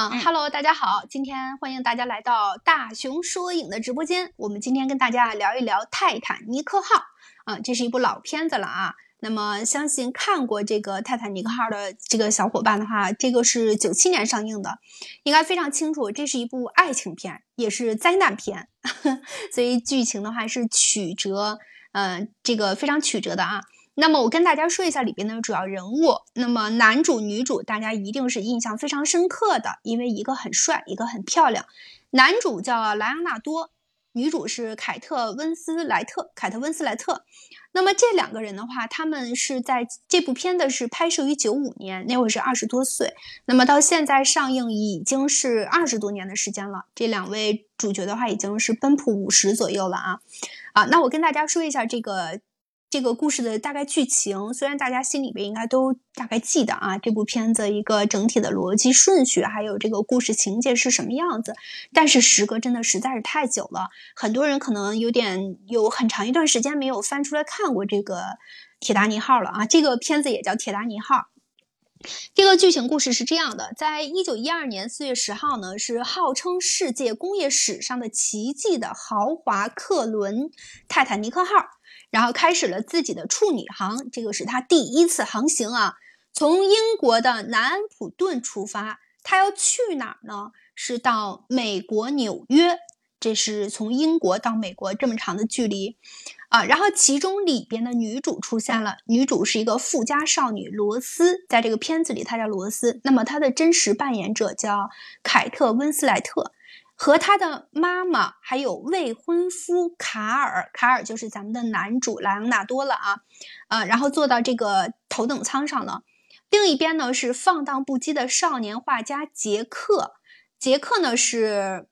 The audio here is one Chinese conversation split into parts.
嗯哈喽，大家好，今天欢迎大家来到大熊说影的直播间。我们今天跟大家聊一聊《泰坦尼克号》啊，这是一部老片子了啊。那么，相信看过这个《泰坦尼克号》的这个小伙伴的话，这个是九七年上映的，应该非常清楚，这是一部爱情片，也是灾难片，所以剧情的话是曲折，嗯，这个非常曲折的啊。那么我跟大家说一下里边的主要人物，那么男主、女主大家一定是印象非常深刻的，因为一个很帅，一个很漂亮。男主叫莱昂纳多，女主是凯特温斯莱特，凯特温斯莱特。那么这两个人的话，他们是在这部片子是拍摄于九五年，那会是二十多岁。那么到现在上映已经是二十多年的时间了。这两位主角的话已经是奔普五十左右了啊啊！那我跟大家说一下这个。这个故事的大概剧情，虽然大家心里边应该都大概记得啊，这部片子一个整体的逻辑顺序，还有这个故事情节是什么样子，但是时隔真的实在是太久了，很多人可能有点有很长一段时间没有翻出来看过这个《铁达尼号》了啊。这个片子也叫《铁达尼号》。这个剧情故事是这样的：在一九一二年四月十号呢，是号称世界工业史上的奇迹的豪华客轮泰坦尼克号。然后开始了自己的处女航，这个是他第一次航行啊。从英国的南安普顿出发，他要去哪儿呢？是到美国纽约，这是从英国到美国这么长的距离啊。然后其中里边的女主出现了，女主是一个富家少女罗斯，在这个片子里她叫罗斯，那么她的真实扮演者叫凯特温斯莱特。和他的妈妈还有未婚夫卡尔，卡尔就是咱们的男主莱昂纳多了啊，啊，然后坐到这个头等舱上了。另一边呢是放荡不羁的少年画家杰克，杰克呢是。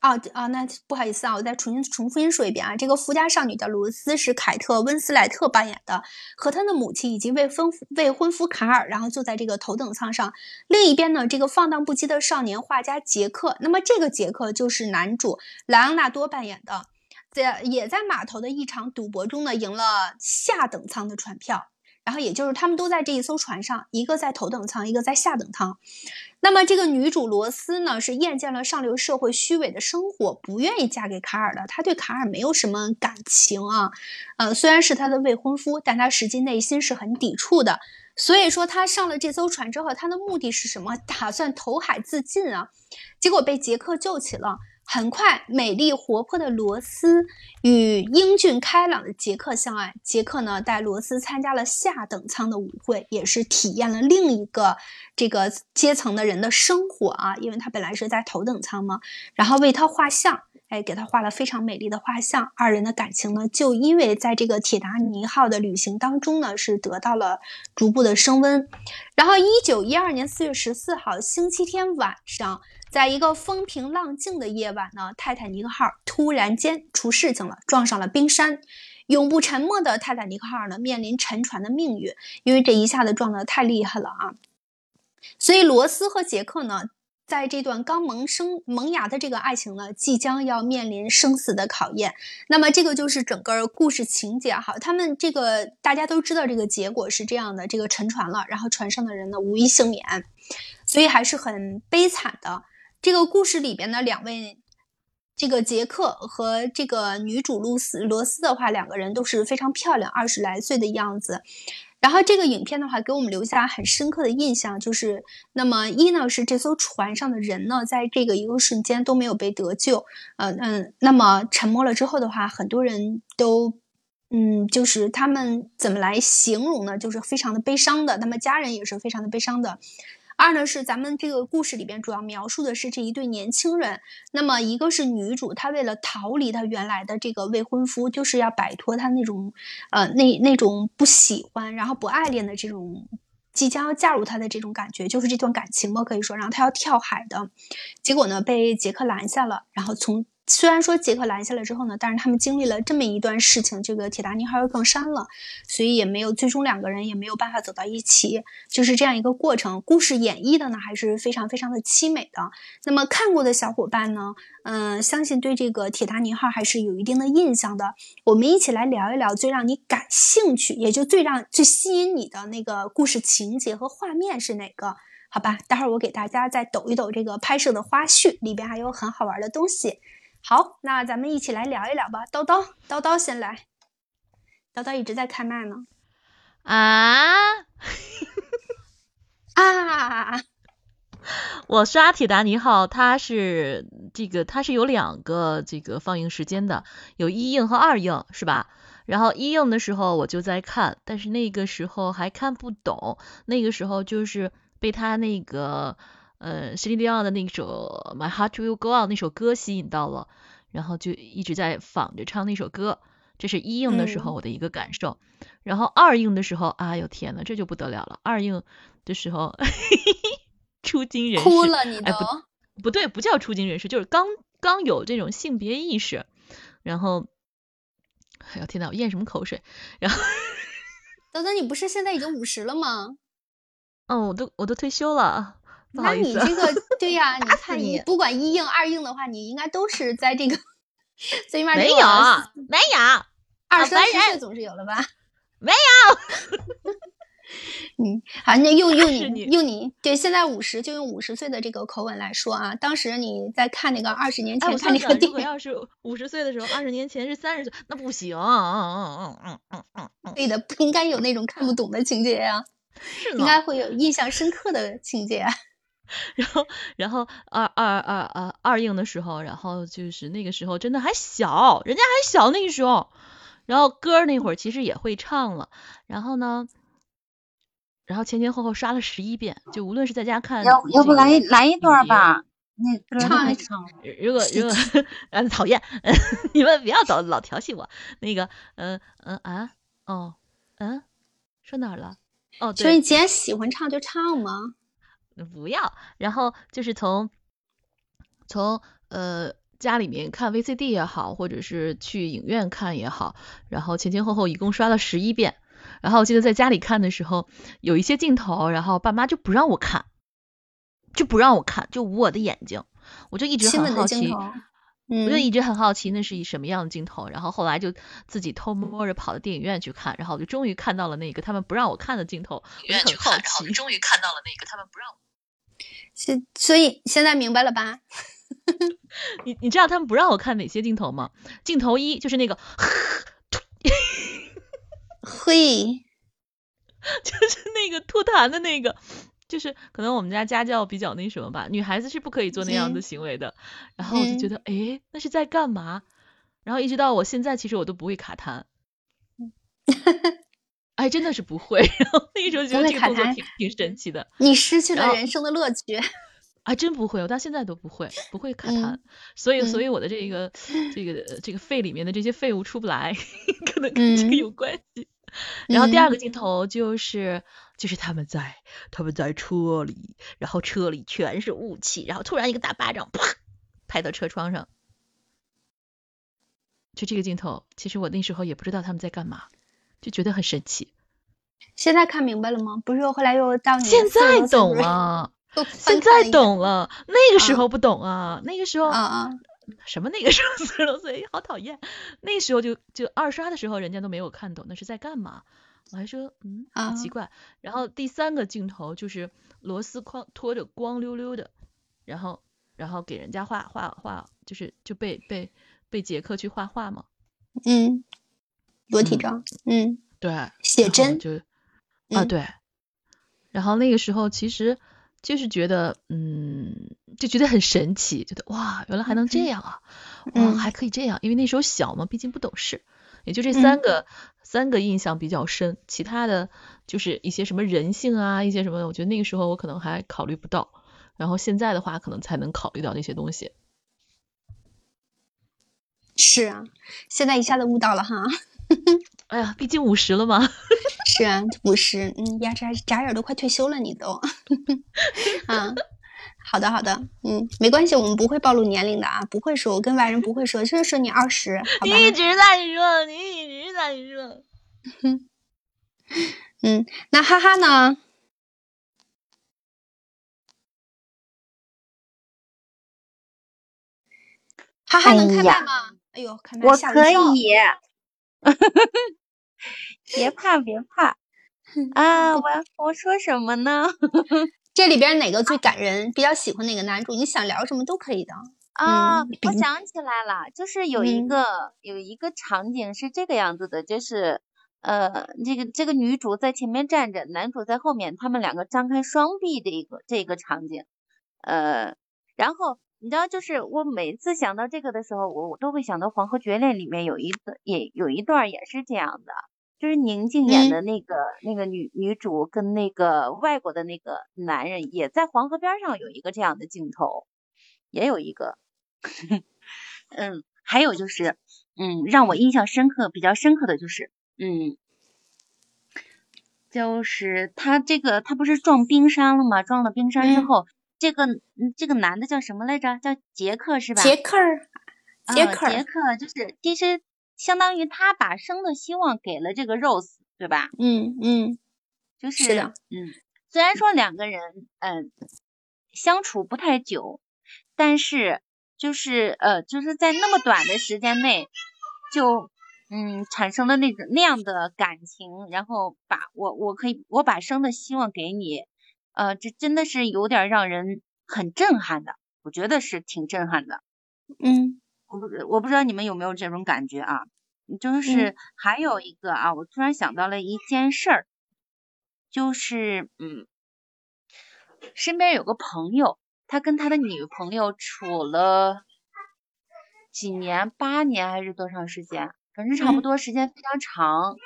啊啊，那不好意思啊，我再重新重复说一遍啊。这个富家少女叫罗斯，是凯特温斯莱特扮演的，和她的母亲以及未婚未婚夫卡尔，然后坐在这个头等舱上。另一边呢，这个放荡不羁的少年画家杰克，那么这个杰克就是男主莱昂纳多扮演的，在也在码头的一场赌博中呢，赢了下等舱的船票。然后也就是他们都在这一艘船上，一个在头等舱，一个在下等舱。那么这个女主罗斯呢，是厌倦了上流社会虚伪的生活，不愿意嫁给卡尔的。她对卡尔没有什么感情啊，呃，虽然是她的未婚夫，但她实际内心是很抵触的。所以说，她上了这艘船之后，她的目的是什么？打算投海自尽啊，结果被杰克救起了。很快，美丽活泼的罗斯与英俊开朗的杰克相爱。杰克呢，带罗斯参加了下等舱的舞会，也是体验了另一个这个阶层的人的生活啊。因为他本来是在头等舱嘛，然后为他画像，哎，给他画了非常美丽的画像。二人的感情呢，就因为在这个铁达尼号的旅行当中呢，是得到了逐步的升温。然后，一九一二年四月十四号星期天晚上。在一个风平浪静的夜晚呢，泰坦尼克号突然间出事情了，撞上了冰山。永不沉没的泰坦尼克号呢，面临沉船的命运，因为这一下子撞得太厉害了啊！所以罗斯和杰克呢，在这段刚萌生萌芽的这个爱情呢，即将要面临生死的考验。那么这个就是整个故事情节哈。他们这个大家都知道，这个结果是这样的：这个沉船了，然后船上的人呢无一幸免，所以还是很悲惨的。这个故事里边的两位，这个杰克和这个女主露丝罗斯的话，两个人都是非常漂亮，二十来岁的样子。然后这个影片的话，给我们留下很深刻的印象，就是那么一呢是这艘船上的人呢，在这个一个瞬间都没有被得救，呃嗯，那么沉没了之后的话，很多人都，嗯，就是他们怎么来形容呢？就是非常的悲伤的，那么家人也是非常的悲伤的。二呢是咱们这个故事里边主要描述的是这一对年轻人，那么一个是女主，她为了逃离她原来的这个未婚夫，就是要摆脱她那种，呃那那种不喜欢然后不爱恋的这种，即将要嫁入他的这种感觉，就是这段感情嘛可以说，然后她要跳海的，结果呢被杰克拦下了，然后从。虽然说杰克拦下来之后呢，但是他们经历了这么一段事情，这个铁达尼号又撞山了，所以也没有最终两个人也没有办法走到一起，就是这样一个过程。故事演绎的呢还是非常非常的凄美的。那么看过的小伙伴呢，嗯，相信对这个铁达尼号还是有一定的印象的。我们一起来聊一聊最让你感兴趣，也就最让最吸引你的那个故事情节和画面是哪个？好吧，待会儿我给大家再抖一抖这个拍摄的花絮，里边还有很好玩的东西。好，那咱们一起来聊一聊吧。叨叨，叨叨先来。叨叨一直在开麦呢。啊啊！我刷铁达尼号，它是这个，它是有两个这个放映时间的，有一映和二映，是吧？然后一映的时候我就在看，但是那个时候还看不懂，那个时候就是被他那个呃席琳迪奥的那首 My Heart Will Go On 那首歌吸引到了，然后就一直在仿着唱那首歌。这是一应的时候我的一个感受。然后二应的时候，哎呦天呐，这就不得了了！二应的时候。出惊人，哭了你都，不不对，不叫出惊人士，就是刚刚有这种性别意识，然后，哎呦天呐，我咽什么口水？然后，等等，你不是现在已经五十了吗？嗯，我都我都退休了，那你这个 对呀，你看你不管一硬二硬的话，你应该都是在这个最起码没有没有二三十岁总是有了吧？没有。嗯，好，那用用你用你对，现在五十就用五十岁的这个口吻来说啊。当时你在看那个二十年前看那个电影，要是五十岁的时候，二十年前是三十岁，那不行。嗯嗯嗯嗯嗯嗯，对的，不应该有那种看不懂的情节呀，应该会有印象深刻的情节。然后，然后二二二二二映的时候，然后就是那个时候真的还小，人家还小那个时候，然后歌那会儿其实也会唱了，然后呢。然后前前后后刷了十一遍，就无论是在家看，要要不来来一段吧？那唱一唱。如果如果 嗯讨厌，你们不要老老调戏我。那个嗯嗯啊哦嗯，说哪儿了？哦，所以你既然喜欢唱就唱嘛。不要。然后就是从从呃家里面看 VCD 也好，或者是去影院看也好，然后前前后后一共刷了十一遍。然后我记得在家里看的时候，有一些镜头，然后爸妈就不让我看，就不让我看，就捂我的眼睛。我就一直很好奇，我就一直很好奇那是以什么样的镜头。然后后来就自己偷摸着跑到电影院去看，然后我就终于看到了那个他们不让我看的镜头。影院去看，然后终于看到了那个他们不让。现所以现在明白了吧？你你知道他们不让我看哪些镜头吗？镜头一就是那个。嘿，就是那个吐痰的那个，就是可能我们家家教比较那什么吧，女孩子是不可以做那样的行为的。然后我就觉得，哎，那是在干嘛？然后一直到我现在，其实我都不会卡痰。哎，真的是不会。然后那个时候觉得这个动作挺挺神奇的。你失去了人生的乐趣。还 真不会，我到现在都不会，不会卡痰。所以，所以我的这个这个这个肺里面的这些废物出不来，可能跟这个有关系。然后第二个镜头就是就是他们在他们在车里，然后车里全是雾气，然后突然一个大巴掌啪拍到车窗上，就这个镜头，其实我那时候也不知道他们在干嘛，就觉得很神奇。现在看明白了吗？不是又，后来又到你现在懂了，现在懂了，那个时候不懂啊，那个时候啊啊。什么那个时候四十多岁好讨厌，那时候就就二刷的时候人家都没有看懂那是在干嘛，我还说嗯好奇怪。然后第三个镜头就是螺丝框拖着光溜溜的，然后然后给人家画画画，就是就被被被杰克去画画嘛。嗯，裸体照。嗯，对，写真就啊对。然后那个时候其实就是觉得嗯。就觉得很神奇，觉得哇，原来还能这样啊，哇，还可以这样，因为那时候小嘛，毕竟不懂事，也就这三个三个印象比较深，其他的就是一些什么人性啊，一些什么，我觉得那个时候我可能还考虑不到，然后现在的话可能才能考虑到那些东西。是啊，现在一下子悟到了哈。哎呀，毕竟五十了嘛。是啊，五十，嗯，牙眨眨眼都快退休了，你都。啊。好的，好的，嗯，没关系，我们不会暴露年龄的啊，不会说，我跟外人不会说，就是说你二十，你一直在说，你一直在说，嗯，那哈哈呢？哈哈能开麦吗？哎呦，开麦我可以，别怕别怕啊，我我说什么呢？这里边哪个最感人？比较喜欢哪个男主？你想聊什么都可以的。啊，嗯我想起来了，就是有一嗯个、有一个场景是这个样子的，就是呃，这个这个女主在前面站着，男主在后面，他们两个张开双臂的一个这个场景，呃，然后你知道，就是我每次想到这个的时候，我我都会想到《黄河绝恋》里面有一段也有一段也是这样的，就是宁静演嗯的那个、那个女女主跟那个外国的那个男人也在黄河边上有一个这样的镜头，也有一个。嗯，还有就是，嗯，让我印象深刻、比较深刻的就是，嗯，就是他这个他不是撞冰山了吗？撞了冰山之嗯后，这个嗯这个男的叫什么来着？叫杰克是吧？杰克杰克儿杰克就是其实相当于他把生的希望给了这个 Rose，对吧？嗯嗯就是是的嗯，虽然说两个人嗯、相处不太久，但是就是呃就是在那么短的时间内就嗯产生了那种那样的感情，然后把我我可以我把生的希望给你，呃这真的是有点让人很震撼的，我觉得是挺震撼的。嗯我不我不知道你们有没有这种感觉啊？就是嗯还有一个啊，我突然想到了一件事儿，就是嗯，身边有个朋友，他跟他的女朋友处了几年，八年还是多长时间？反正差不嗯多时间非常长。嗯，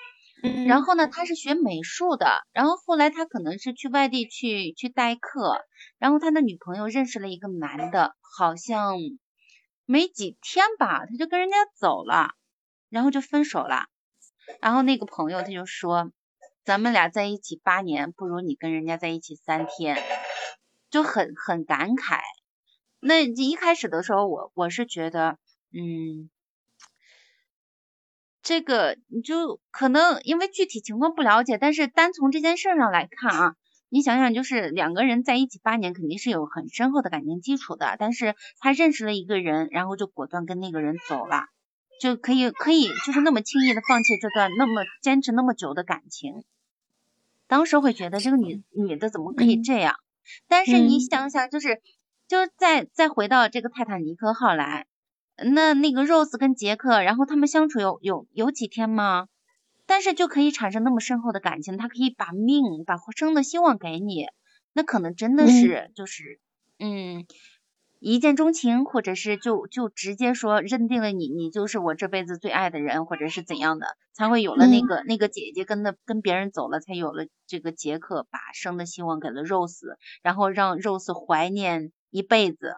然后呢，他是学美术的，然后后来他可能是去外地去去代课，然后他的女朋友认识了一个男的，好像没几天吧，他就跟人家走了，然后就分手了。然后那个朋友他就说，咱们俩在一起八年，不如你跟人家在一起三天，就很很感慨。那一开始的时候，我我是觉得，嗯。这个你就可能因为具体情况不了解，但是单从这件事上来看啊，你想想，就是两个人在一起八年，肯定是有很深厚的感情基础的。但是他认识了一个人，然后就果断跟那个人走了，就可以可以就是那么轻易的放弃这段那么坚持那么久的感情。当时会觉得这个女女的怎么可以这样？但是你嗯想想，就是就再再回到这个泰坦尼克号来。那那个 Rose 跟杰克，然后他们相处有有有几天吗？但是就可以产生那么深厚的感情，他可以把命把生的希望给你，那可能真的是就是嗯一见钟情，或者是就就直接说认定了你，你就是我这辈子最爱的人，或者是怎样的，才会有了那个、那个姐姐跟的跟别人走了，才有了这个杰克把生的希望给了 Rose，然后让 Rose 怀念一辈子。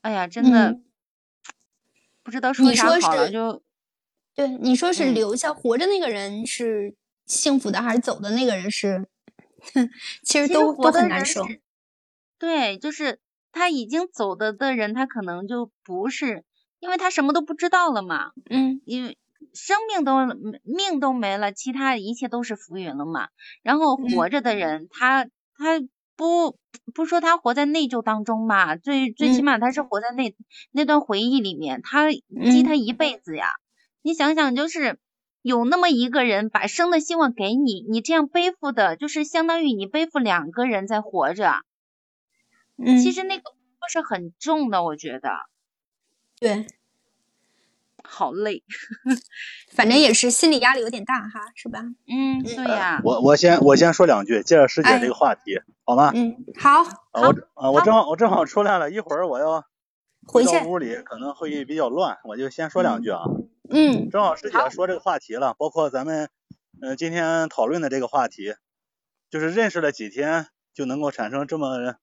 哎呀，真的。嗯不知道说啥好了，就对，你说是嗯留下活着那个人是幸福的，还是走的那个人是？其实其实都都很难受。对，就是他已经走的的人，他可能就不是，因为他什么都不知道了嘛，嗯因为生命都命都没了，其他一切都是浮云了嘛。然后嗯活着的人，他他不不说他活在内疚当中吧，最最起嗯。码他是活在那那段回忆里面，他记嗯。他一辈子呀。你想想，就是有那么一个人把生的希望给你，你这样背负的，就是相当于你背负两个人在活着。嗯，其实那个负是很重的，我觉得。对，好累。反正也是心理压力有点大哈，是吧？嗯，对呀，我我先我先说两句，接着师姐哎这个话题，好吗？嗯，好，啊，我啊我正好我正好出来了，一会儿我要回去。到屋里，可能会比较乱，我就先说两句啊。嗯正好师姐说这个话题了，包括咱们嗯、呃今天讨论的这个话题，就是认识了几天就能够产生这么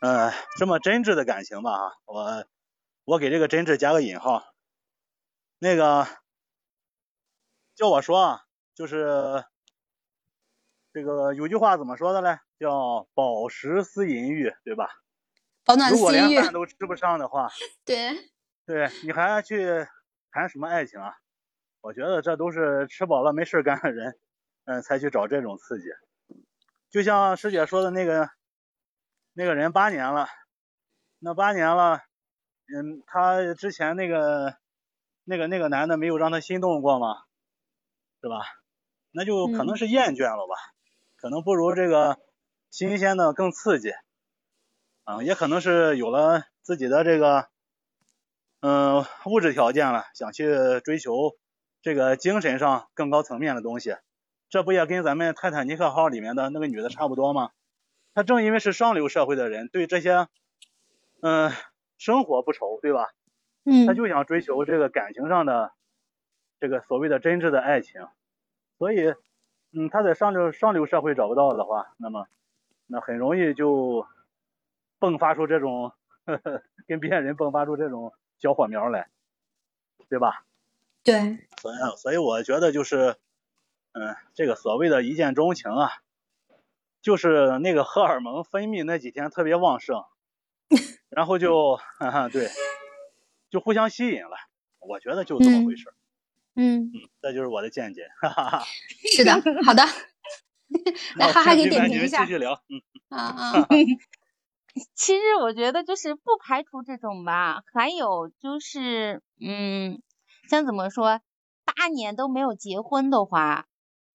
呃这么真挚的感情吧哈，我我给这个真挚加个引号。那个叫我说啊，就是这个有句话怎么说的嘞？叫饱食思淫欲，对吧？保暖如果连，饭都吃不上的话，对，对你还去谈什么爱情啊？我觉得这都是吃饱了没事干的人，嗯，才去找这种刺激。就像师姐说的那个那个人八年了，那八年了，嗯，他之前那个那个那个男的没有让她心动过吗？是吧？那就可能是厌倦了吧，可能不如这个新鲜的、更刺激。啊，也可能是有了自己的这个嗯物质条件了，想去追求这个精神上更高层面的东西。这不也跟咱们泰坦尼克号里面的那个女的差不多吗？她正因为是上流社会的人，对这些嗯生活不愁，对吧？嗯。他就想追求这个感情上的这个所谓的真挚的爱情，所以，嗯，他在上流上流社会找不到的话，那么那很容易就迸发出这种呵呵 跟别人迸发出这种小火苗来，对吧？对，所以所以我觉得就是，嗯，这个所谓的一见钟情啊，就是那个荷尔蒙分泌那几天特别旺盛，然后就哈哈对，就互相吸引了。我觉得就这么回事儿。嗯，嗯，这就是我的见解。哈哈哈。是的，好的。来，那哈哈给你点评一下继续聊。嗯，啊啊，其实我觉得就是不排除这种吧，还有就是，嗯，像怎么说，八年都没有结婚的话，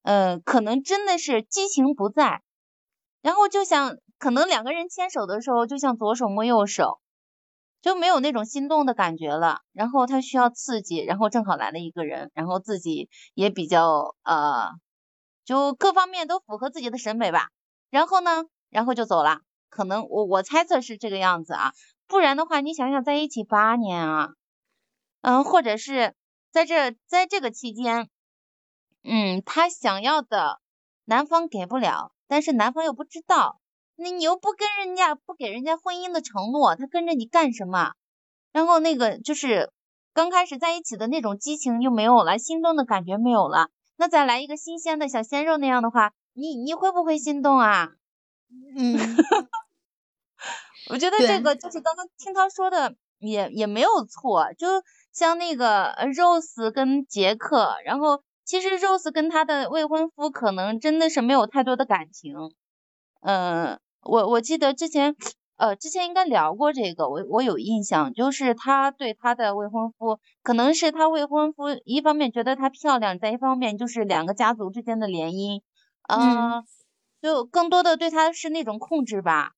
呃，可能真的是激情不在，然后就像可能两个人牵手的时候，就像左手摸右手，就没有那种心动的感觉了。然后他需要刺激，然后正好来了一个人，然后自己也比较呃，就各方面都符合自己的审美吧。然后呢，然后就走了。可能我我猜测是这个样子啊，不然的话，你想想在一起八年啊，嗯，或者是在这在这个期间，嗯，他想要的男方给不了，但是男方又不知道，那你又不跟人家不给人家婚姻的承诺，他跟着你干什么？然后那个就是刚开始在一起的那种激情又没有了，心动的感觉没有了，那再来一个新鲜的小鲜肉那样的话，你你会不会心动啊？嗯，我觉得这个就是刚刚听他说的也也没有错，就像那个呃 Rose 跟杰克，然后其实 Rose 跟他的未婚夫可能真的是没有太多的感情，嗯，我我记得之前呃之前应该聊过这个，我我有印象，就是他对他的未婚夫，可能是他未婚夫一方面觉得她漂亮，在一方面就是两个家族之间的联姻，嗯就更多的对他是那种控制吧。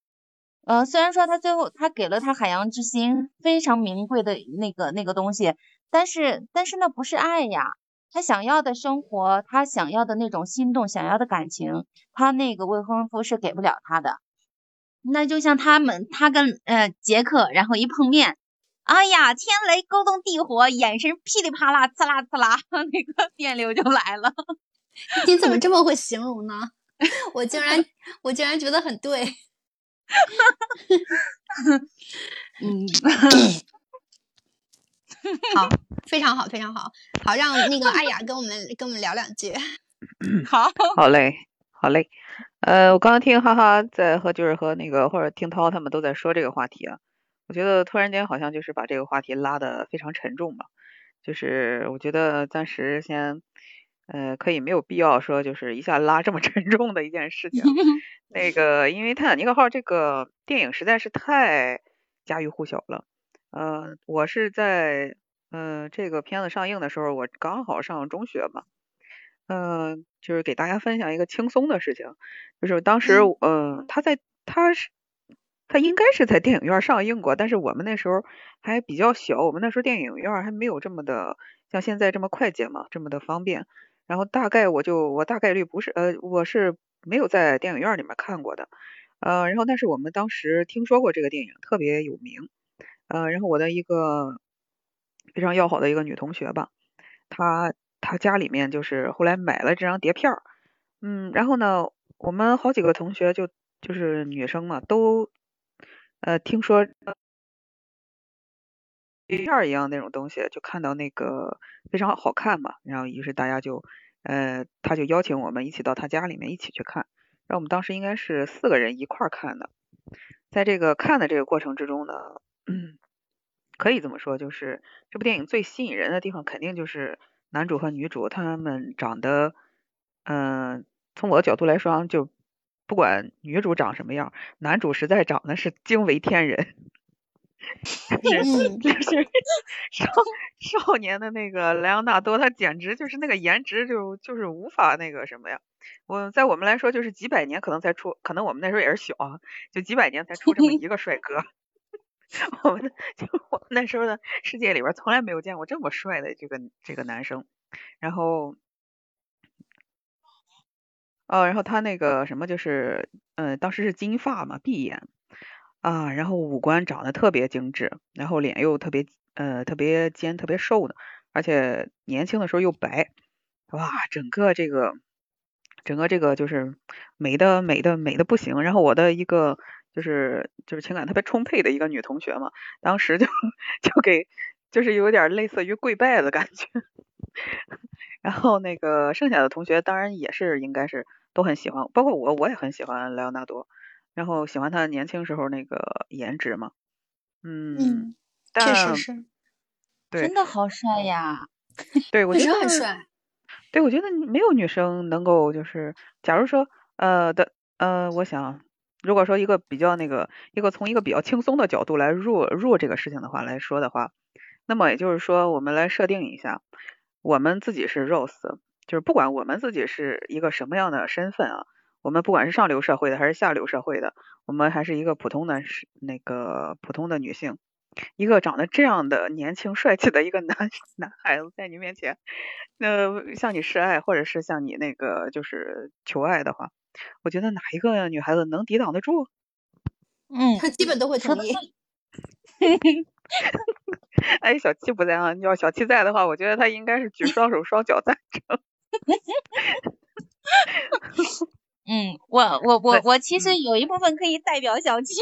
呃，虽然说他最后他给了他海洋之心，非常名贵的那个那个东西，但是但是那不是爱呀。他想要的生活，他想要的那种心动，想要的感情，他那个未婚夫是给不了他的。那就像他们，他跟呃杰克，然后一碰面，哎呀，天雷勾动地火，眼神噼里啪啦，刺啦刺啦，那个电流就来了。你怎么 这么会形容呢？我竟然我竟然觉得很对。嗯，好，非常好，非常好。好，让那个艾雅跟我们跟我们聊两句。好，好嘞，好嘞。呃，我刚刚听哈哈在和就是和那个或者听涛他们都在说这个话题啊，我觉得突然间好像就是把这个话题拉得非常沉重吧。就是我觉得暂时先，呃，可以没有必要说就是一下拉这么沉重的一件事情。那个，因为《泰坦尼克号》这个电影实在是太家喻户晓了。呃，我是在呃这个片子上映的时候，我刚好上中学嘛。嗯、就是给大家分享一个轻松的事情，就是当时，嗯、他在他是他应该是在电影院上映过，但是我们那时候还比较小，我们那时候电影院还没有这么的像现在这么快捷嘛，这么的方便。然后大概我就我大概率不是呃我是没有在电影院里面看过的，呃，然后但是我们当时听说过这个电影特别有名，呃，然后我的一个非常要好的一个女同学吧，她他家里面就是后来买了这张碟片儿，嗯，然后呢，我们好几个同学就就是女生嘛，都呃听说碟片儿一样那种东西，就看到那个非常好看嘛，然后于是大家就呃他就邀请我们一起到他家里面一起去看，然后我们当时应该是四个人一块儿看的，在这个看的这个过程之中呢，嗯，可以这么说，就是这部电影最吸引人的地方，肯定就是男主和女主他们长得，嗯、从我的角度来说，就不管女主长什么样，男主实在长得是惊为天人。嗯，就是 少少年的那个莱昂纳多，他简直就是那个颜值就就是无法那个什么呀。我在我们来说就是几百年可能才出，可能我们那时候也是小啊，就几百年才出这么 一个帅哥。我们的 就我们那时候的世界里边从来没有见过这么帅的这个这个男生。然后，哦，然后他那个什么就是，嗯，当时是金发嘛，碧眼啊，然后五官长得特别精致，然后脸又特别呃特别尖，特别瘦的，而且年轻的时候又白，哇，整个这个整个这个就是美的美的美的不行。然后我的一个就是就是情感特别充沛的一个女同学嘛，当时就就给就是有点类似于跪拜的感觉。然后那个剩下的同学当然也是应该是都很喜欢，包括我我也很喜欢莱昂纳多，然后喜欢他年轻时候那个颜值嘛，嗯，确实是，对，真的好帅呀，对，我觉得很帅，对，我觉得没有女生能够就是，假如说呃的呃，我想如果说一个比较那个一个从一个比较轻松的角度来入入这个事情的话来说的话，那么也就是说我们来设定一下。我们自己是 Rose，就是不管我们自己是一个什么样的身份啊，我们不管是上流社会的还是下流社会的，我们还是一个普通的那个普通的女性，一个长得这样的年轻帅气的一个男 男孩子在你面前，那向你示爱或者是向你那个就是求爱的话，我觉得哪一个女孩子能抵挡得住？嗯，他基本都会同意。哎，小七不在啊！要小七在的话，我觉得他应该是举双手双脚赞成。嗯，我我我我其实有一部分可以代表小七。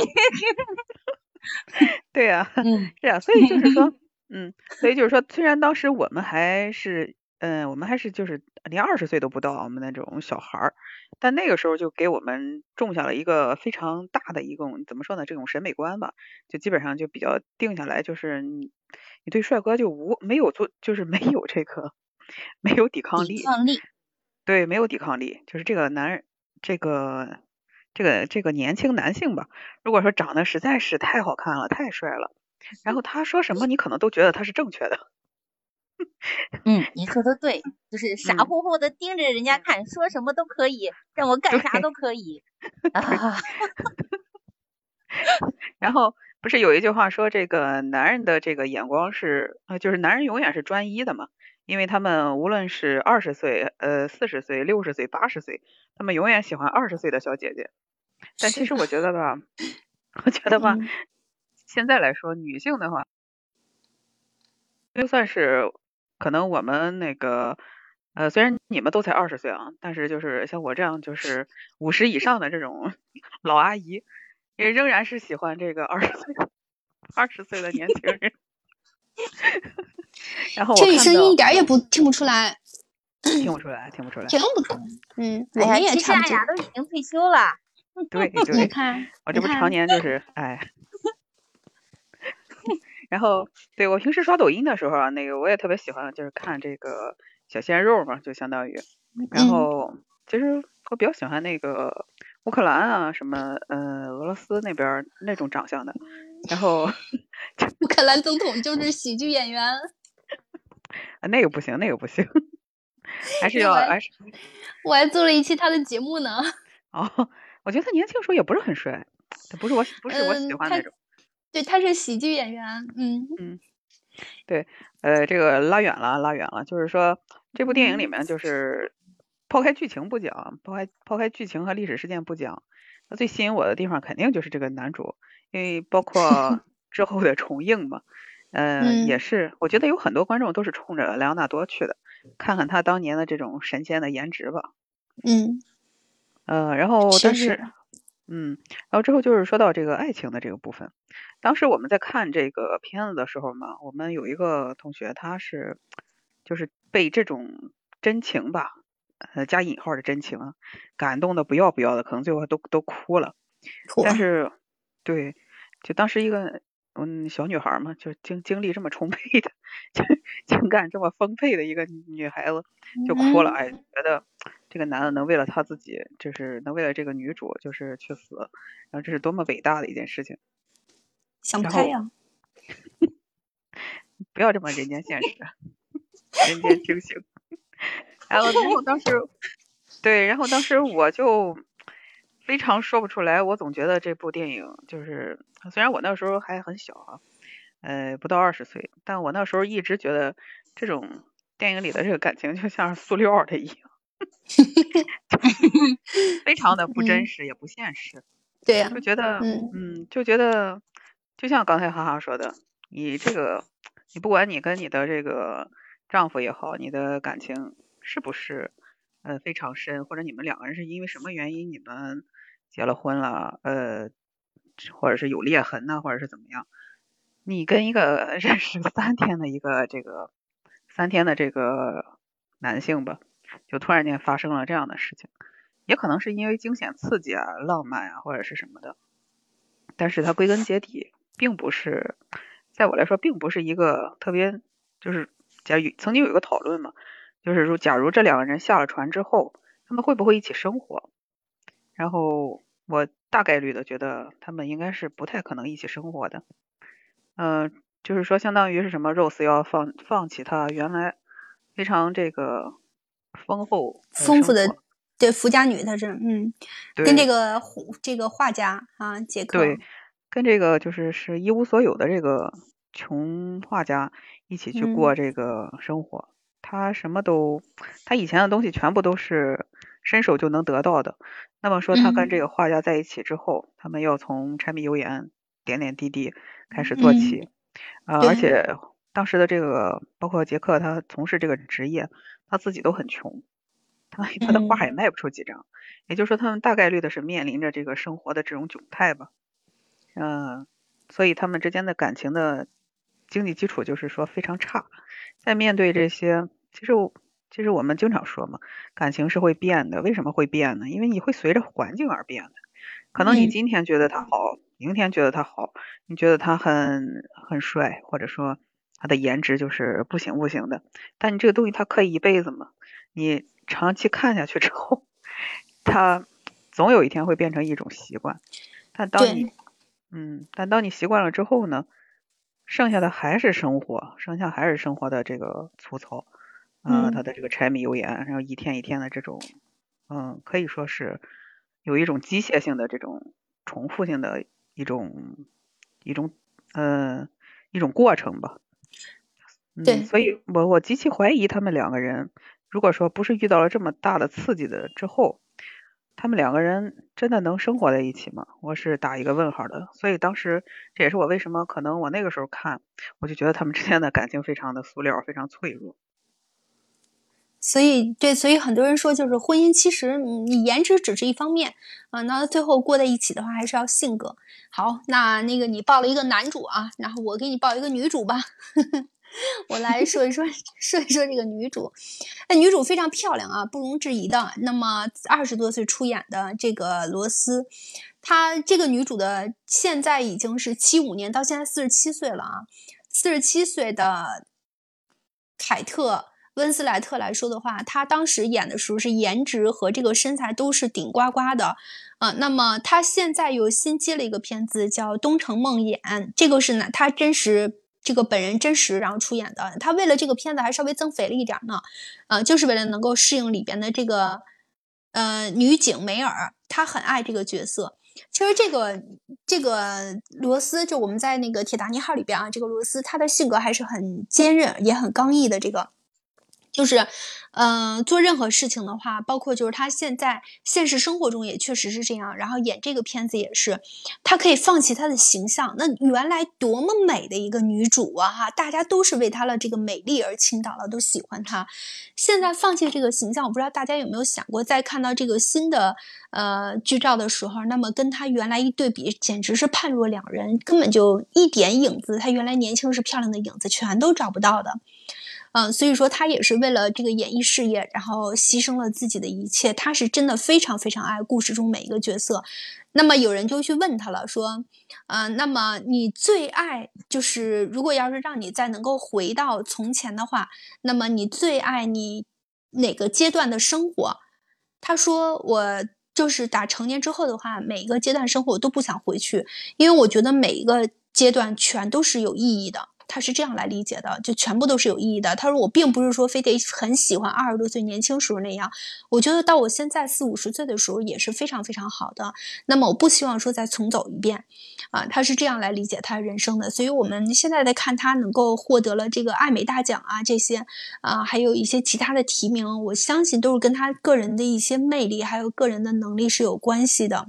对呀，嗯，是啊，所以就是说，嗯，所以就是说，虽然当时我们还是。嗯，我们还是就是连二十岁都不到，我们那种小孩儿，但那个时候就给我们种下了一个非常大的一种怎么说呢？这种审美观吧，就基本上就比较定下来，就是你你对帅哥就无没有做，就是没有这个没有抵抗力，抵抗力，对，没有抵抗力，就是这个男人，这个这个这个年轻男性吧，如果说长得实在是太好看了，太帅了，然后他说什么，你可能都觉得他是正确的。嗯，你说的对，就是傻乎乎的盯着人家看，说什么都可以，让我干啥都可以。啊，然后不是有一句话说，这个男人的这个眼光是，呃，就是男人永远是专一的嘛，因为他们无论是二十岁、呃四十岁、六十岁、八十岁，他们永远喜欢二十岁的小姐姐。但其实我觉得吧，我觉得吧，现在来说，女性的话，就算是。可能我们那个，呃，虽然你们都才二十岁啊，但是就是像我这样就是五十以上的这种老阿姨，也仍然是喜欢这个二十岁、二十岁的年轻人。然后这声音一点也不听不出来，听不出来，听不 出来，听不出来。嗯，哎呀，其实大家都已经退休了。对对，你看，我这不常年就是哎。然后，对我平时刷抖音的时候啊，那个我也特别喜欢，就是看这个小鲜肉嘛，就相当于。然后，其实我比较喜欢那个乌克兰啊，什么呃俄罗斯那边那种长相的。然后，乌克兰总统就是喜剧演员。啊，那个不行，那个不行，还是要还是。我还做了一期他的节目呢。哦，我觉得他年轻时候也不是很帅，他不是我不是我喜欢那种。对，他是喜剧演员，嗯嗯，对，呃，这个拉远了，拉远了，就是说这部电影里面，就是抛开剧情不讲，抛开抛开剧情和历史事件不讲，那最吸引我的地方肯定就是这个男主，因为包括 之后的重映嘛，嗯，也是，我觉得有很多观众都是冲着莱昂纳多去的，看看他当年的这种神仙的颜值吧，嗯，呃，然后但是。嗯，然后之后就是说到这个爱情的这个部分。当时我们在看这个片子的时候嘛，我们有一个同学，他是就是被这种真情吧，呃加引号的真情感动的不要不要的，可能最后都都哭了。但是，对，就当时一个嗯小女孩嘛，就经经历这么充沛的情情感这么丰沛的一个女孩子就哭了，哎，觉得。这个男的能为了他自己，就是能为了这个女主，就是去死，然后这是多么伟大的一件事情。想不开呀。不要这么人间现实，人间清醒。然后，然后当时，对，然后当时我就非常说不出来，我总觉得这部电影就是，虽然我那时候还很小啊，呃，不到二十岁，但我那时候一直觉得这种电影里的这个感情就像是塑料的一样，非常的不真实，也不现实。对呀，就觉得，嗯，就觉得，就像刚才哈哈说的，你这个，你不管你跟你的这个丈夫也好，你的感情是不是，呃，非常深，或者你们两个人是因为什么原因你们结了婚了，呃，或者是有裂痕呢，或者是怎么样，你跟一个 认识三天的一个这个三天的这个男性吧，就突然间发生了这样的事情。也可能是因为惊险刺激啊、浪漫啊或者是什么的，但是它归根结底并不是，在我来说并不是一个特别，就是假如曾经有一个讨论嘛，就是说假如这两个人下了船之后，他们会不会一起生活？然后我大概率的觉得他们应该是不太可能一起生活的，嗯，就是说相当于是什么，Rose 要放放弃他原来非常这个丰厚丰富的。对，富家女她是，嗯，跟这个这个画家啊，杰克，对，跟这个就是是一无所有的这个穷画家一起去过这个生活。他什么都，他以前的东西全部都是伸手就能得到的。那么说，他跟这个画家在一起之后，他们要从柴米油盐点点滴滴开始做起啊，而且当时的这个包括杰克他从事这个职业，他自己都很穷。他他的画也卖不出几张，也就是说，他们大概率的是面临着这个生活的这种窘态吧，嗯，所以他们之间的感情的经济基础就是说非常差。在面对这些，其实其实我们经常说嘛，感情是会变的。为什么会变呢？因为你会随着环境而变的。可能你今天觉得他好，明天觉得他好，你觉得他很很帅，或者说他的颜值就是不行不行的。但你这个东西他可以一辈子嘛？你。长期看下去之后，他总有一天会变成一种习惯。但当你，嗯，但当你习惯了之后呢，剩下的还是生活，剩下还是生活的这个粗糙，啊，他的这个柴米油盐，然后一天一天的这种，嗯，可以说是有一种机械性的这种重复性的一种一种，呃，一种过程吧。对，所以我我极其怀疑他们两个人。如果说不是遇到了这么大的刺激的之后，他们两个人真的能生活在一起吗？我是打一个问号的。所以当时这也是我为什么可能我那个时候看，我就觉得他们之间的感情非常的塑料，非常脆弱。所以对，所以很多人说，就是婚姻其实你颜值只是一方面啊，那最后过在一起的话，还是要性格好。那那个你报了一个男主啊，然后我给你报一个女主吧。呵 呵我来说一说，说一说这个女主。那女主非常漂亮啊，不容置疑的。那么二十多岁出演的这个罗斯，她这个女主的现在已经是七五年，到现在四十七岁了啊。四十七岁的凯特温斯莱特来说的话，她当时演的时候是颜值和这个身材都是顶呱呱的啊。那么她现在又新接了一个片子叫《东城梦魇》，这个是呢，她真实。这个本人真实，然后出演的，他为了这个片子还稍微增肥了一点呢，呃，就是为了能够适应里边的这个呃女警梅尔，她很爱这个角色。其实这个这个罗斯，就我们在那个《铁达尼号》里边啊，这个罗斯他的性格还是很坚韧，也很刚毅的。这个就是。嗯，做任何事情的话，包括就是他现在现实生活中也确实是这样。然后演这个片子也是，他可以放弃他的形象。那原来多么美的一个女主啊，哈，大家都是为她的这个美丽而倾倒了，都喜欢她。现在放弃这个形象，我不知道大家有没有想过，在看到这个新的呃剧照的时候，那么跟她原来一对比，简直是判若两人，根本就一点影子，她原来年轻时漂亮的影子全都找不到的。嗯，所以说他也是为了这个演艺事业，然后牺牲了自己的一切。他是真的非常非常爱故事中每一个角色。那么有人就去问他了，说，嗯，那么你最爱就是，如果要是让你再能够回到从前的话，那么你最爱你哪个阶段的生活？他说，我就是打成年之后的话，每一个阶段生活我都不想回去，因为我觉得每一个阶段全都是有意义的。他是这样来理解的，就全部都是有意义的。他说我并不是说非得很喜欢二十多岁年轻时候那样，我觉得到我现在四五十岁的时候也是非常非常好的。那么我不希望说再重走一遍，啊，他是这样来理解他人生的。所以我们现在在看他能够获得了这个艾美大奖啊这些啊，还有一些其他的提名，我相信都是跟他个人的一些魅力还有个人的能力是有关系的。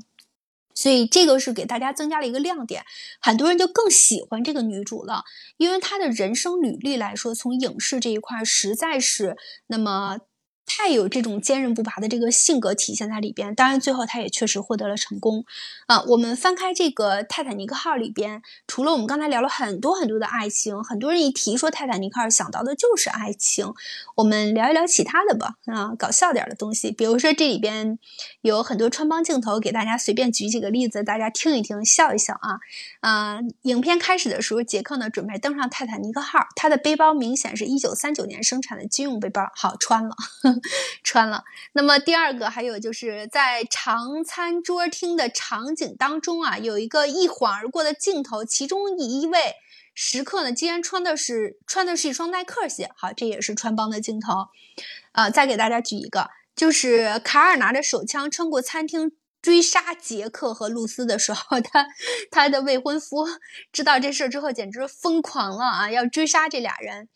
所以这个是给大家增加了一个亮点，很多人就更喜欢这个女主了，因为她的人生履历来说，从影视这一块实在是那么。太有这种坚韧不拔的这个性格体现在里边，当然最后他也确实获得了成功啊。我们翻开这个泰坦尼克号里边，除了我们刚才聊了很多很多的爱情，很多人一提说泰坦尼克号想到的就是爱情。我们聊一聊其他的吧，啊，搞笑点的东西，比如说这里边有很多穿帮镜头，给大家随便举几个例子，大家听一听，笑一笑啊。啊，影片开始的时候，杰克呢准备登上泰坦尼克号，他的背包明显是一九三九年生产的军用背包，好穿了。穿了。那么第二个还有就是在长餐桌厅的场景当中啊，有一个一晃而过的镜头，其中一位食客呢，竟然穿的是穿的是一双耐克鞋。好，这也是穿帮的镜头。呃，再给大家举一个，就是卡尔拿着手枪穿过餐厅追杀杰克和露丝的时候，他他的未婚夫知道这事儿之后简直疯狂了啊，要追杀这俩人。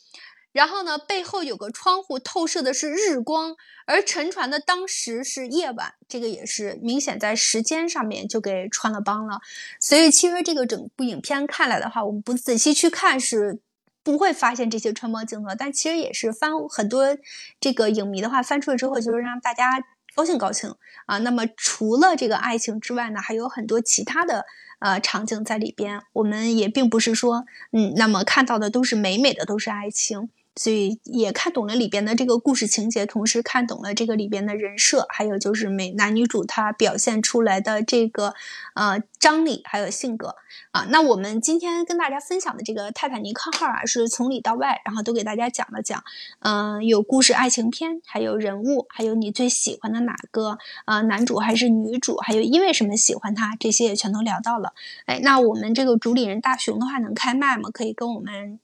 然后呢，背后有个窗户透射的是日光，而沉船的当时是夜晚，这个也是明显在时间上面就给穿了帮了。所以其实这个整部影片看来的话，我们不仔细去看是不会发现这些穿帮镜头，但其实也是翻很多这个影迷的话翻出来之后，就是让大家高兴高兴啊。那么除了这个爱情之外呢，还有很多其他的呃场景在里边，我们也并不是说嗯，那么看到的都是美美的都是爱情。所以也看懂了里边的这个故事情节，同时看懂了这个里边的人设，还有就是美男女主他表现出来的这个呃张力还有性格啊。那我们今天跟大家分享的这个泰坦尼克号啊，是从里到外，然后都给大家讲了讲，嗯，有故事爱情片，还有人物，还有你最喜欢的哪个啊男主还是女主，还有因为什么喜欢他，这些也全都聊到了。哎，那我们这个主理人大熊的话能开麦吗？可以跟我们。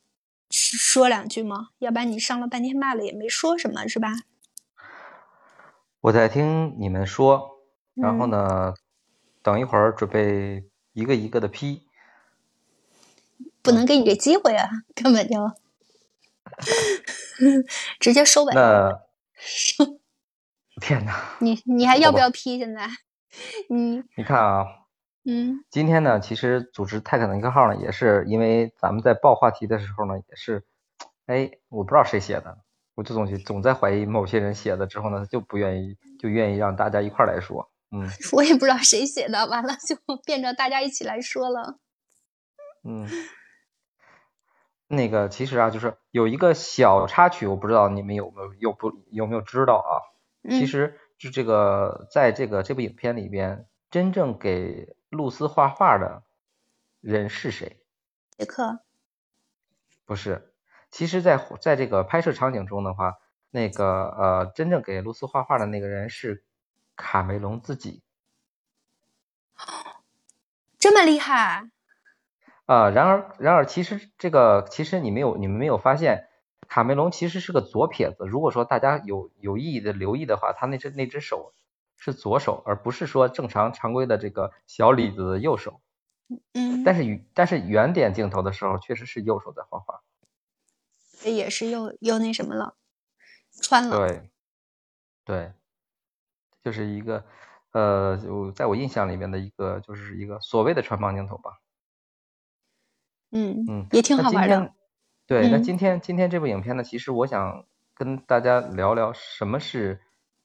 说两句吗？要不然你上了半天麦了也没说什么，是吧？我在听你们说，然后呢，等一会儿准备一个一个的批。不能给你这机会啊，根本就 直接收尾。那 天哪！你你还要不要批？现在？你你看啊。嗯，今天呢，其实组织泰坦尼克号呢，也是因为咱们在报话题的时候呢，也是，哎，我不知道谁写的，我这东西总在怀疑某些人写的之后呢，就不愿意，就愿意让大家一块来说，嗯，我也不知道谁写的，完了就 变成大家一起来说了，嗯，那个其实啊，就是有一个小插曲，我不知道你们有没有有不有没有知道啊？其实就这个在这个这部影片里边，真正给露丝画画的人是谁？杰克？不是，其实，在在这个拍摄场景中的话，那个呃，真正给露丝画画的那个人是卡梅隆自己。这么厉害？啊，然而，然而，其实这个，其实你没有，你们没有发现，卡梅隆其实是个左撇子。如果说大家有有意义的留意的话，他那只那只手。是左手，而不是说正常常规的这个小李子的右手。嗯。但是但是圆点镜头的时候，确实是右手在画画。这也是又又那什么了，穿了。对。对。就是一个呃，就在我印象里面的一个，就是一个所谓的穿帮镜头吧。嗯嗯，也挺好玩的。对，那今天今天这部影片呢，其实我想跟大家聊聊什么是